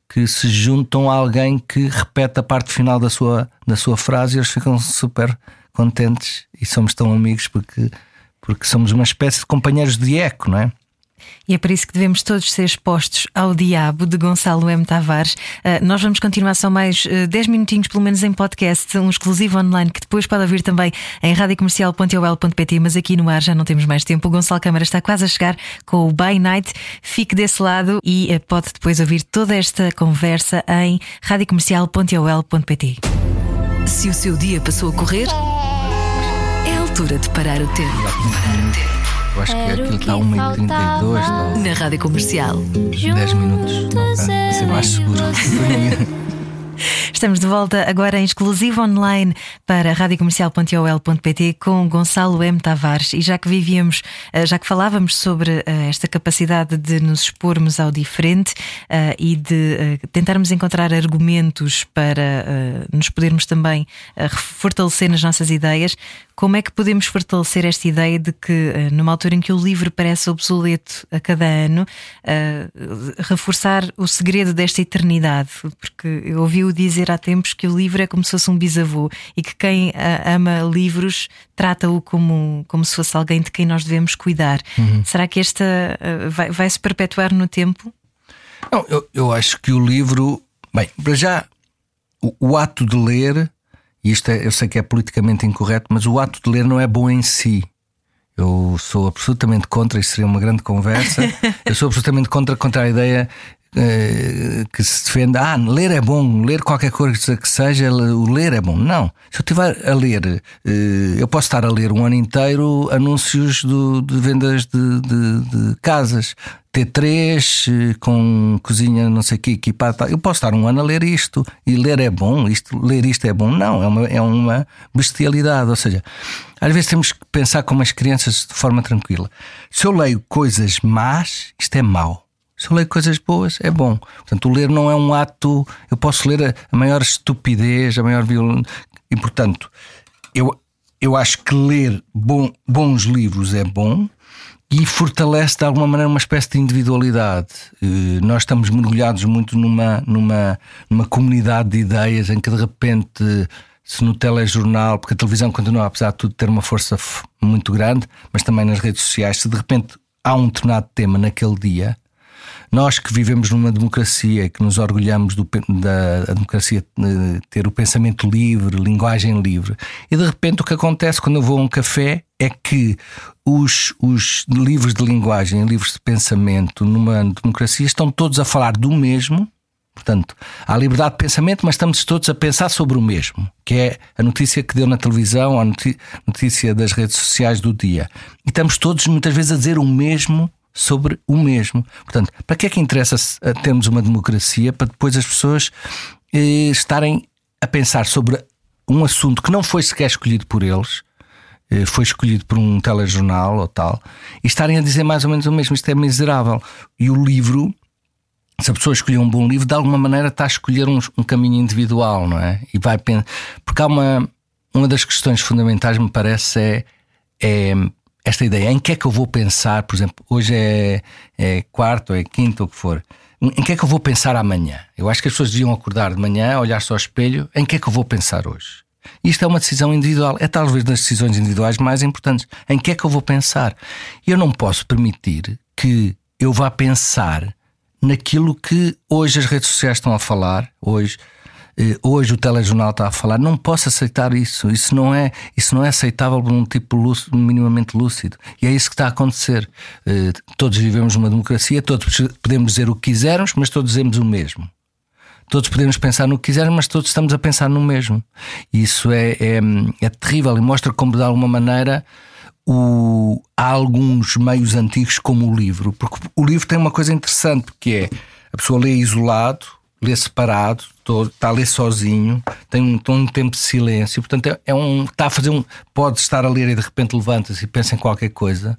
Que se juntam a alguém que repete a parte final da sua, da sua frase e eles ficam super contentes e somos tão amigos porque, porque somos uma espécie de companheiros de eco, não é? E é por isso que devemos todos ser expostos ao diabo de Gonçalo M. Tavares. Uh, nós vamos continuar só mais uh, ah, 10 minutinhos, pelo menos em podcast, um exclusivo online que depois pode ouvir também em radiocomercial.ol.pt, mas aqui no ar já não temos mais tempo. O Gonçalo Câmara está quase a chegar com o By Night. Fique desse lado e uh, pode depois ouvir toda esta conversa em radiocomercial.ol.pt. Se o seu dia passou a correr, é a altura de parar o tempo. Eu acho que aquilo está a 1h32. Tá? Na rádio comercial. 10 minutos. Vai ser mais seguro. Estamos de volta agora em exclusivo online para radiocomercial.ol.pt com Gonçalo M. Tavares. E já que vivíamos, eh, já que falávamos sobre eh, esta capacidade de nos expormos ao diferente eh, e de tentarmos encontrar argumentos para nos podermos também fortalecer nas nossas ideias, como é que podemos fortalecer esta ideia de que, numa altura em que o livro parece obsoleto a cada ano, reforçar o segredo desta eternidade? Porque eu ouvi-o dizer há tempos que o livro é como se fosse um bisavô e que quem ama livros trata-o como, como se fosse alguém de quem nós devemos cuidar. Uhum. Será que esta vai, vai se perpetuar no tempo? Não, eu, eu acho que o livro. Bem, para já, o, o ato de ler isto é, eu sei que é politicamente incorreto, mas o ato de ler não é bom em si. Eu sou absolutamente contra, isso seria uma grande conversa. eu sou absolutamente contra, contra a ideia que se defende, ah, ler é bom, ler qualquer coisa que seja, o ler é bom. Não. Se eu estiver a ler, uh, eu posso estar a ler um ano inteiro anúncios do, de vendas de, de, de casas. T3 com cozinha não sei que equipada. Eu posso estar um ano a ler isto e ler é bom, isto, ler isto é bom. Não, é uma, é uma bestialidade. Ou seja, às vezes temos que pensar como as crianças de forma tranquila. Se eu leio coisas más, isto é mau. Se eu leio coisas boas, é bom. Portanto, o ler não é um ato. Eu posso ler a, maior estupidez, a maior violência. E, portanto, eu, eu acho que ler bom, bons livros é bom e fortalece de alguma maneira uma espécie de individualidade. Eh, nós estamos mergulhados muito numa, numa, numa comunidade de ideias em que de repente, se no telejornal, porque a televisão continua, apesar de tudo, ter uma força muito grande, mas também nas redes sociais, se de repente há um determinado tema naquele dia, nós que vivemos numa democracia, que nos orgulhamos do, da democracia de ter o pensamento livre, linguagem livre, e de repente o que acontece quando eu vou a um café é que os, os livros de linguagem, livros de pensamento numa democracia estão todos a falar do mesmo. Portanto, há liberdade de pensamento, mas estamos todos a pensar sobre o mesmo, que é a notícia que deu na televisão, a notícia das redes sociais do dia. E estamos todos muitas vezes a dizer o mesmo sobre o mesmo. Portanto, para que é que interessa eh, termos uma democracia? Para depois as pessoas eh, estarem a pensar sobre um assunto que não foi sequer escolhido por eles, eh, foi escolhido por um telejornal ou tal, e estarem a dizer mais ou menos o mesmo. Isto é miserável. E o livro, se a pessoa escolher um bom livro, de alguma maneira está a escolher um, um caminho individual, não é? E vai porque há uma uma das questões fundamentais me parece é, é esta ideia, em que é que eu vou pensar, por exemplo, hoje é, é quarto, é quinto, o que for, em que é que eu vou pensar amanhã? Eu acho que as pessoas deviam acordar de manhã, olhar-se ao espelho, em que é que eu vou pensar hoje? Isto é uma decisão individual, é talvez das decisões individuais mais importantes. Em que é que eu vou pensar? Eu não posso permitir que eu vá pensar naquilo que hoje as redes sociais estão a falar, hoje hoje o telejornal está a falar, não posso aceitar isso. Isso não é, isso não é aceitável por um tipo lúcido, minimamente lúcido. E é isso que está a acontecer. Eh, todos vivemos numa democracia, todos podemos dizer o que quisermos, mas todos dizemos o mesmo. Todos podemos pensar no que quisermos, mas todos estamos a pensar no mesmo. E isso é, é, é terrível e mostra como, de alguma maneira, o, há alguns meios antigos, como o livro. Porque o livro tem uma coisa interessante, que é a pessoa lê isolado, lê separado, está a ler sozinho, tem um, tem um tempo de silêncio, portanto é, é, um, está a fazer um. Pode estar a ler e de repente levanta-se e pensa em qualquer coisa.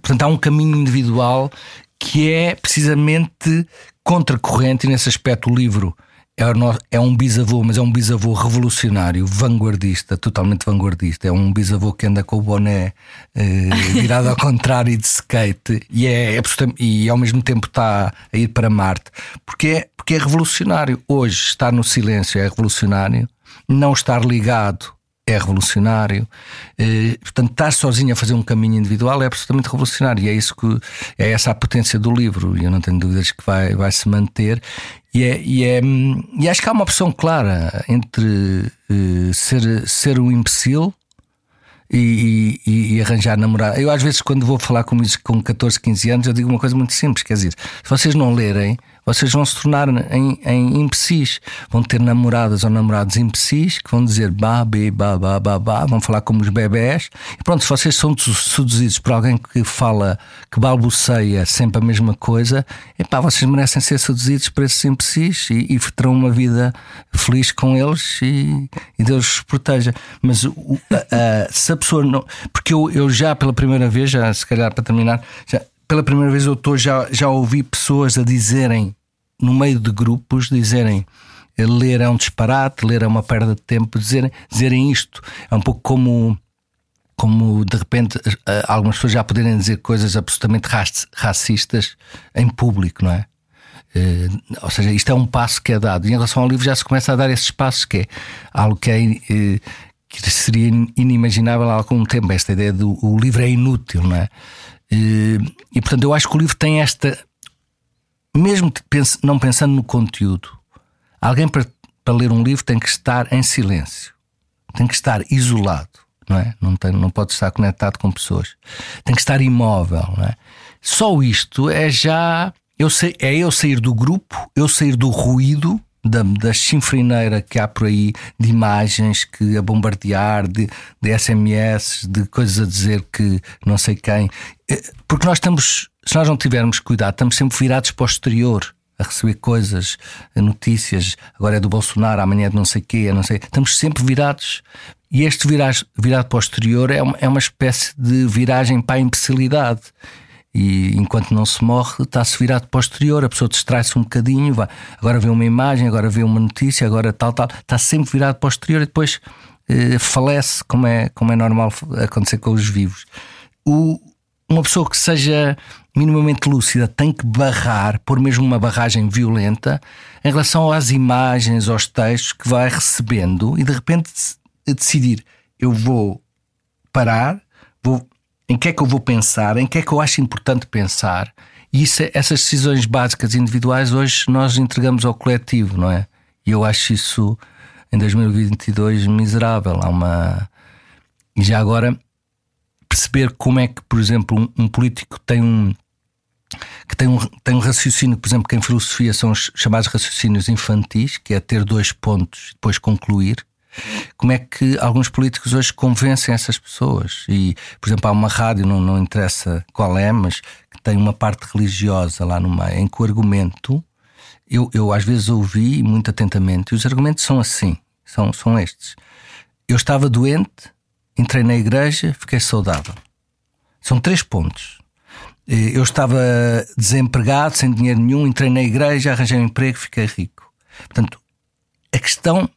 Portanto, há um caminho individual que é precisamente contracorrente, e nesse aspecto o livro é, é um bisavô, mas é um bisavô revolucionário, vanguardista, totalmente vanguardista. É um bisavô que anda com o boné eh, virado ao contrário de skate e, é, é, e ao mesmo tempo está a ir para Marte, porque é, porque é revolucionário. Hoje estar no silêncio é revolucionário, não estar ligado é revolucionário. Eh, portanto, estar sozinho a fazer um caminho individual é absolutamente revolucionário. E é isso que é essa a potência do livro. E eu não tenho dúvidas que vai, vai se manter. E, é, e, é, e acho que há uma opção clara entre uh, ser, ser um imbecil e, e, e, arranjar namorada. Eu, às vezes, quando vou falar com com 14, 15 anos, eu digo uma coisa muito simples: quer dizer, se vocês não lerem, vocês vão se tornar em, em imbecis. Vão ter namoradas ou namorados imbecis que vão dizer ba, be, ba, ba, ba, ba, vão falar como os bebés. E pronto, se vocês são seduzidos por alguém que fala, que balbuceia sempre a mesma coisa, epá, vocês merecem ser seduzidos por esses imbecis e, e terão uma vida feliz com eles e, e Deus os proteja. Mas se a pessoa não. Porque eu, eu já pela primeira vez, já se calhar para terminar, já, pela primeira vez eu estou, já, já ouvi pessoas a dizerem, no meio de grupos, dizerem ler é um disparate, ler é uma perda de tempo, dizerem, dizerem isto. É um pouco como, como de repente eh, algumas pessoas já poderem dizer coisas absolutamente racistas em público, não é? Uh, ou seja, isto é um passo que é dado. E em relação ao livro já se começa a dar esses passos, que é algo que, é, que seria inimaginável há algum tempo. Esta ideia do o livro é inútil, não é? E, e portanto, eu acho que o livro tem esta. Mesmo pense, não pensando no conteúdo, alguém para, para ler um livro tem que estar em silêncio, tem que estar isolado, não é? Não, tem, não pode estar conectado com pessoas, tem que estar imóvel, não é? Só isto é já. Eu sei, é eu sair do grupo, eu sair do ruído da, da chinfrineira que há por aí de imagens que a bombardear, de, de SMS, de coisas a dizer que não sei quem. Eh, porque nós estamos, se nós não tivermos cuidado, estamos sempre virados para o exterior a receber coisas, notícias. Agora é do Bolsonaro, amanhã é de não sei quê, é não sei. Estamos sempre virados. E este virado, virado para o exterior é uma, é uma espécie de viragem para a imbecilidade e enquanto não se morre, está-se virado para o exterior, a pessoa distrai-se um bocadinho, vai, agora vê uma imagem, agora vê uma notícia, agora tal, tal, está sempre virado para o exterior e depois eh, falece, como é, como é normal acontecer com os vivos. O, uma pessoa que seja minimamente lúcida tem que barrar, pôr mesmo uma barragem violenta em relação às imagens, aos textos que vai recebendo e de repente decidir: eu vou parar, vou, em que é que eu vou pensar, em que é que eu acho importante pensar. E isso, é, essas decisões básicas individuais hoje nós entregamos ao coletivo, não é? E eu acho isso em 2022 miserável. Há uma. E já agora perceber como é que, por exemplo, um, um político tem um que tem um, tem um raciocínio, por exemplo, que em filosofia são os chamados raciocínios infantis, que é ter dois pontos e depois concluir. Como é que alguns políticos hoje convencem essas pessoas? E, por exemplo, há uma rádio, não, não interessa qual é, mas que tem uma parte religiosa lá no meio, em que o argumento, eu, eu às vezes ouvi muito atentamente, e os argumentos são assim: são, são estes. Eu estava doente, entrei na igreja, fiquei saudável. São três pontos. Eu estava desempregado, sem dinheiro nenhum, entrei na igreja, arranjei um emprego, fiquei rico. Portanto, a questão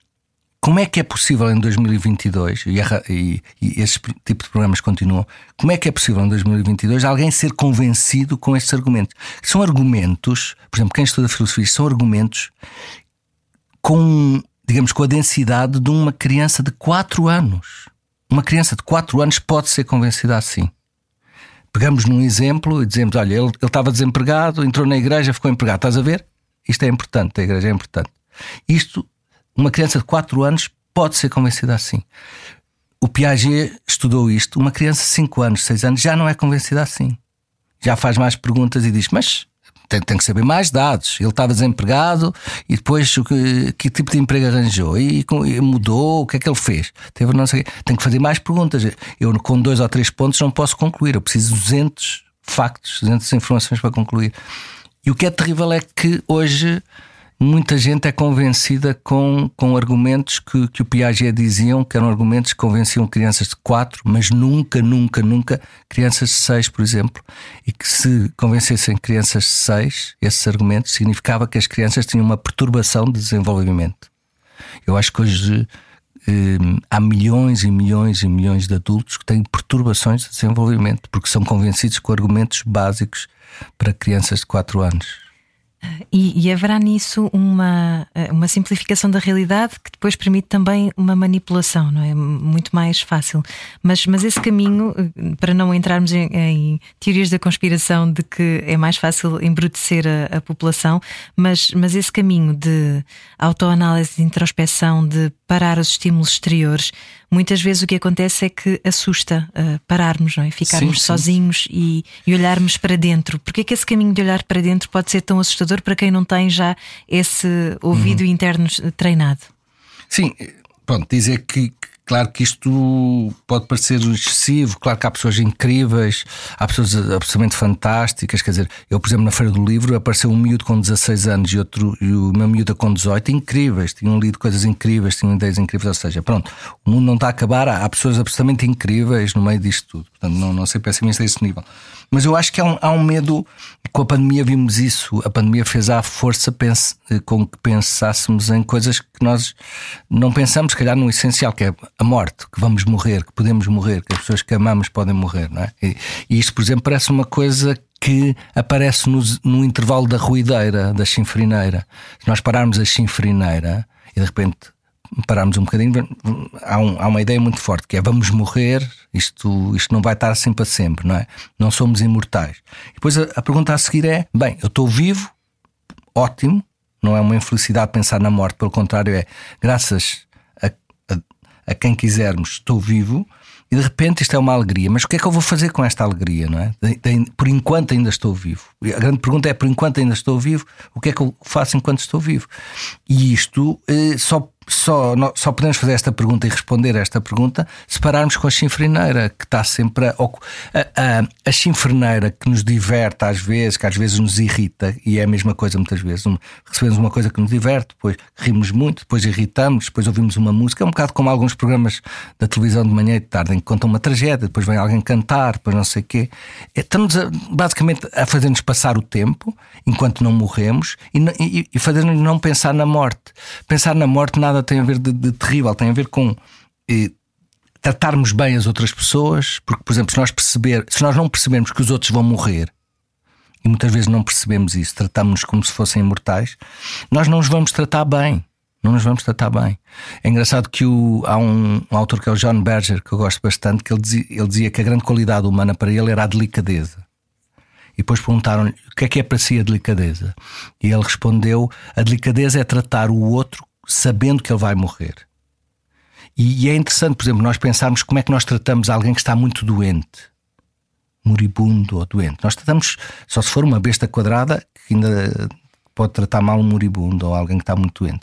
como é que é possível em 2022, e, e, e esse tipo de programas continuam, como é que é possível em 2022 alguém ser convencido com estes argumentos? São argumentos, por exemplo, quem estuda filosofia, são argumentos com, digamos, com a densidade de uma criança de 4 anos. Uma criança de 4 anos pode ser convencida assim. Pegamos num exemplo e dizemos: olha, ele, ele estava desempregado, entrou na igreja, ficou empregado. Estás a ver? Isto é importante, a igreja é importante. Isto, uma criança de 4 anos pode ser convencida assim. O Piaget estudou isto. Uma criança de 5 anos, 6 anos já não é convencida assim. Já faz mais perguntas e diz: Mas tem, tem, que saber mais dados. Ele estava desempregado e depois que, que tipo de emprego arranjou e, e, mudou, o que é que ele fez? Teve não sei, tem que fazer mais perguntas. Eu, com dois ou três pontos, não posso concluir. Eu preciso de 200 factos, 200 informações para concluir. E o que é terrível é que hoje muita gente é convencida com, com argumentos que, que o Piaget diziam que eram argumentos que convenciam crianças de 4, mas nunca, nunca, nunca crianças de 6, por exemplo. E que se convencessem crianças de 6, esses argumentos, significava que as crianças tinham uma perturbação de desenvolvimento. Eu acho que hoje eh, há milhões e milhões e milhões de adultos que têm perturbações de desenvolvimento porque são convencidos com argumentos básicos para crianças de 4 anos. E, e, haverá nisso uma, uma simplificação da realidade que depois permite também uma manipulação, não é? Muito mais fácil. Mas, mas esse caminho, para não entrarmos em, em teorias da conspiração de que é mais fácil embrutecer a, a população, mas, mas esse caminho de autoanálise, de introspeção, de parar os estímulos exteriores, muitas vezes o que acontece é que assusta uh, pararmos, não é? Ficarmos sim, sozinhos sim. E, e, olharmos para dentro. Porque é que esse caminho de olhar para dentro pode ser tão assustador para quem não tem já esse ouvido uhum. interno treinado? Sim, pronto, dizer que, Claro que isto pode parecer excessivo, claro que há pessoas incríveis, há pessoas absolutamente fantásticas. Quer dizer, eu, por exemplo, na Feira do Livro apareceu um miúdo com 16 anos e outro e o meu miúdo com 18, incríveis, tinham lido coisas incríveis, tinham ideias incríveis. Ou seja, pronto, o mundo não está a acabar, há pessoas absolutamente incríveis no meio disto tudo. Portanto, não, não sei pessimista a esse nível. Mas eu acho que há um, há um medo, com a pandemia vimos isso, a pandemia fez à força pense, com que pensássemos em coisas que nós não pensamos, se calhar, no essencial, que é a morte, que vamos morrer, que podemos morrer, que as pessoas que amamos podem morrer, não é? E, e isto, por exemplo, parece uma coisa que aparece no, no intervalo da ruideira, da chinfrineira. Se nós pararmos a chinfrineira e de repente pararmos um bocadinho, há, um, há, uma ideia muito forte que é vamos morrer, isto, isto não vai estar assim para sempre, não é? Não somos imortais. E depois a, a pergunta a seguir é: bem, eu estou vivo, ótimo, não é uma infelicidade pensar na morte, pelo contrário, é graças a, a, a quem quisermos, estou vivo. E de repente isto é uma alegria, mas o que é que eu vou fazer com esta alegria, não é? Por enquanto ainda estou vivo. A grande pergunta é: por enquanto ainda estou vivo, o que é que eu faço enquanto estou vivo? E isto eh, só só, só podemos fazer esta pergunta e responder esta pergunta se pararmos com a chinfrineira, que está sempre a, a, a, a chinfrineira que nos diverte às vezes, que às vezes nos irrita, e é a mesma coisa muitas vezes. Um, recebemos uma coisa que nos diverte, depois rimos muito, depois irritamos, depois ouvimos uma música. É um bocado como alguns programas da televisão de manhã e de tarde em que contam uma tragédia, depois vem alguém cantar, depois não sei o quê. É, estamos a, basicamente a fazer-nos passar o tempo enquanto não morremos e, e, e fazer-nos não pensar na morte. Pensar na morte nada nada tem a ver de, de terrível, tem a ver com eh, tratarmos bem as outras pessoas, porque, por exemplo, se nós, perceber, se nós não percebermos que os outros vão morrer, e muitas vezes não percebemos isso, tratamos-nos como se fossem imortais, nós não os vamos tratar bem. Não nos vamos tratar bem. É engraçado que o, há um, um, autor que é o John Berger, que eu gosto bastante, que ele dizia, ele dizia que a grande qualidade humana para ele era a delicadeza. E depois perguntaram-lhe o que é que é para si a delicadeza. E ele respondeu: a delicadeza é tratar o outro sabendo que ele vai morrer. E, é interessante, por exemplo, nós pensarmos como é que nós tratamos alguém que está muito doente, moribundo ou doente. Nós tratamos, só se for uma besta quadrada, que ainda pode tratar mal um moribundo ou alguém que está muito doente.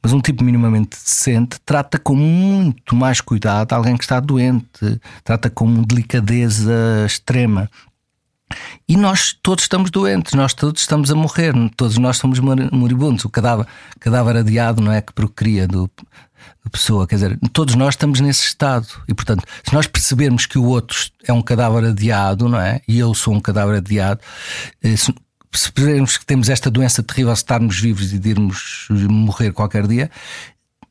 Mas um tipo minimamente decente trata com muito mais cuidado alguém que está doente, trata com delicadeza extrema. E nós todos estamos doentes, nós todos estamos a morrer, todos nós somos moribundos. O cadáver, cadáver adiado não é que procria do, da pessoa, quer dizer, todos nós estamos nesse estado. E portanto, se nós percebermos que o outro é um cadáver adiado, não é? E eu sou um cadáver adiado, eh, se percebermos que temos esta doença terrível de estarmos vivos e de irmos morrer qualquer dia,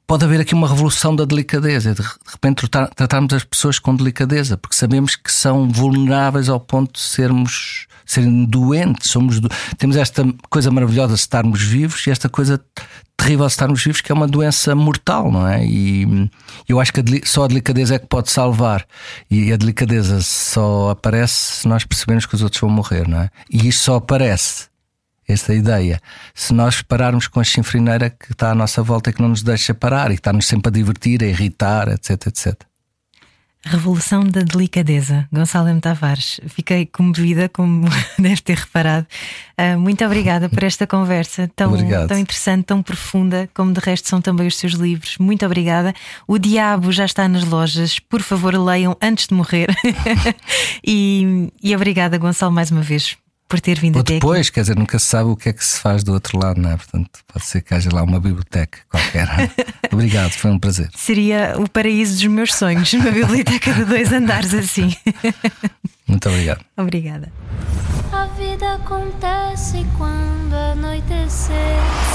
pode haver aqui uma revolução da delicadeza, de repente tratarmos as pessoas com delicadeza, porque sabemos que são vulneráveis ao ponto de sermos serem doentes, somos temos esta coisa maravilhosa de estarmos vivos e esta coisa terrível de estarmos vivos que é uma doença mortal, não é? E eu acho que só a delicadeza é que pode salvar e a delicadeza só aparece se nós percebemos que os outros vão morrer, não é? E isto só aparece esta ideia. Se nós pararmos com a chinfrineira que está à nossa volta e que não nos deixa parar e está-nos sempre a divertir, a irritar, etc, etc. Revolução da Delicadeza, Gonçalo M. Tavares. Fiquei comovida, como deve ter reparado. Uh, muito obrigada por esta conversa tão, tão interessante, tão profunda, como de resto são também os seus livros. Muito obrigada. O Diabo já está nas lojas. Por favor, leiam antes de morrer. e, e obrigada, Gonçalo, mais uma vez por ter vindo Ou até depois, aqui. quer dizer, nunca se sabe o que é que se faz do outro lado, não é? Portanto, pode ser que haja lá uma biblioteca qualquer. Obrigado, foi um prazer. Seria o paraíso dos meus sonhos, uma biblioteca de dois andares assim. Muito obrigado. Obrigada. A vida acontece quando anoitecer.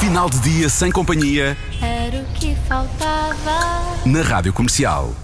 Final de dia sem companhia. Era o que faltava. Na rádio comercial.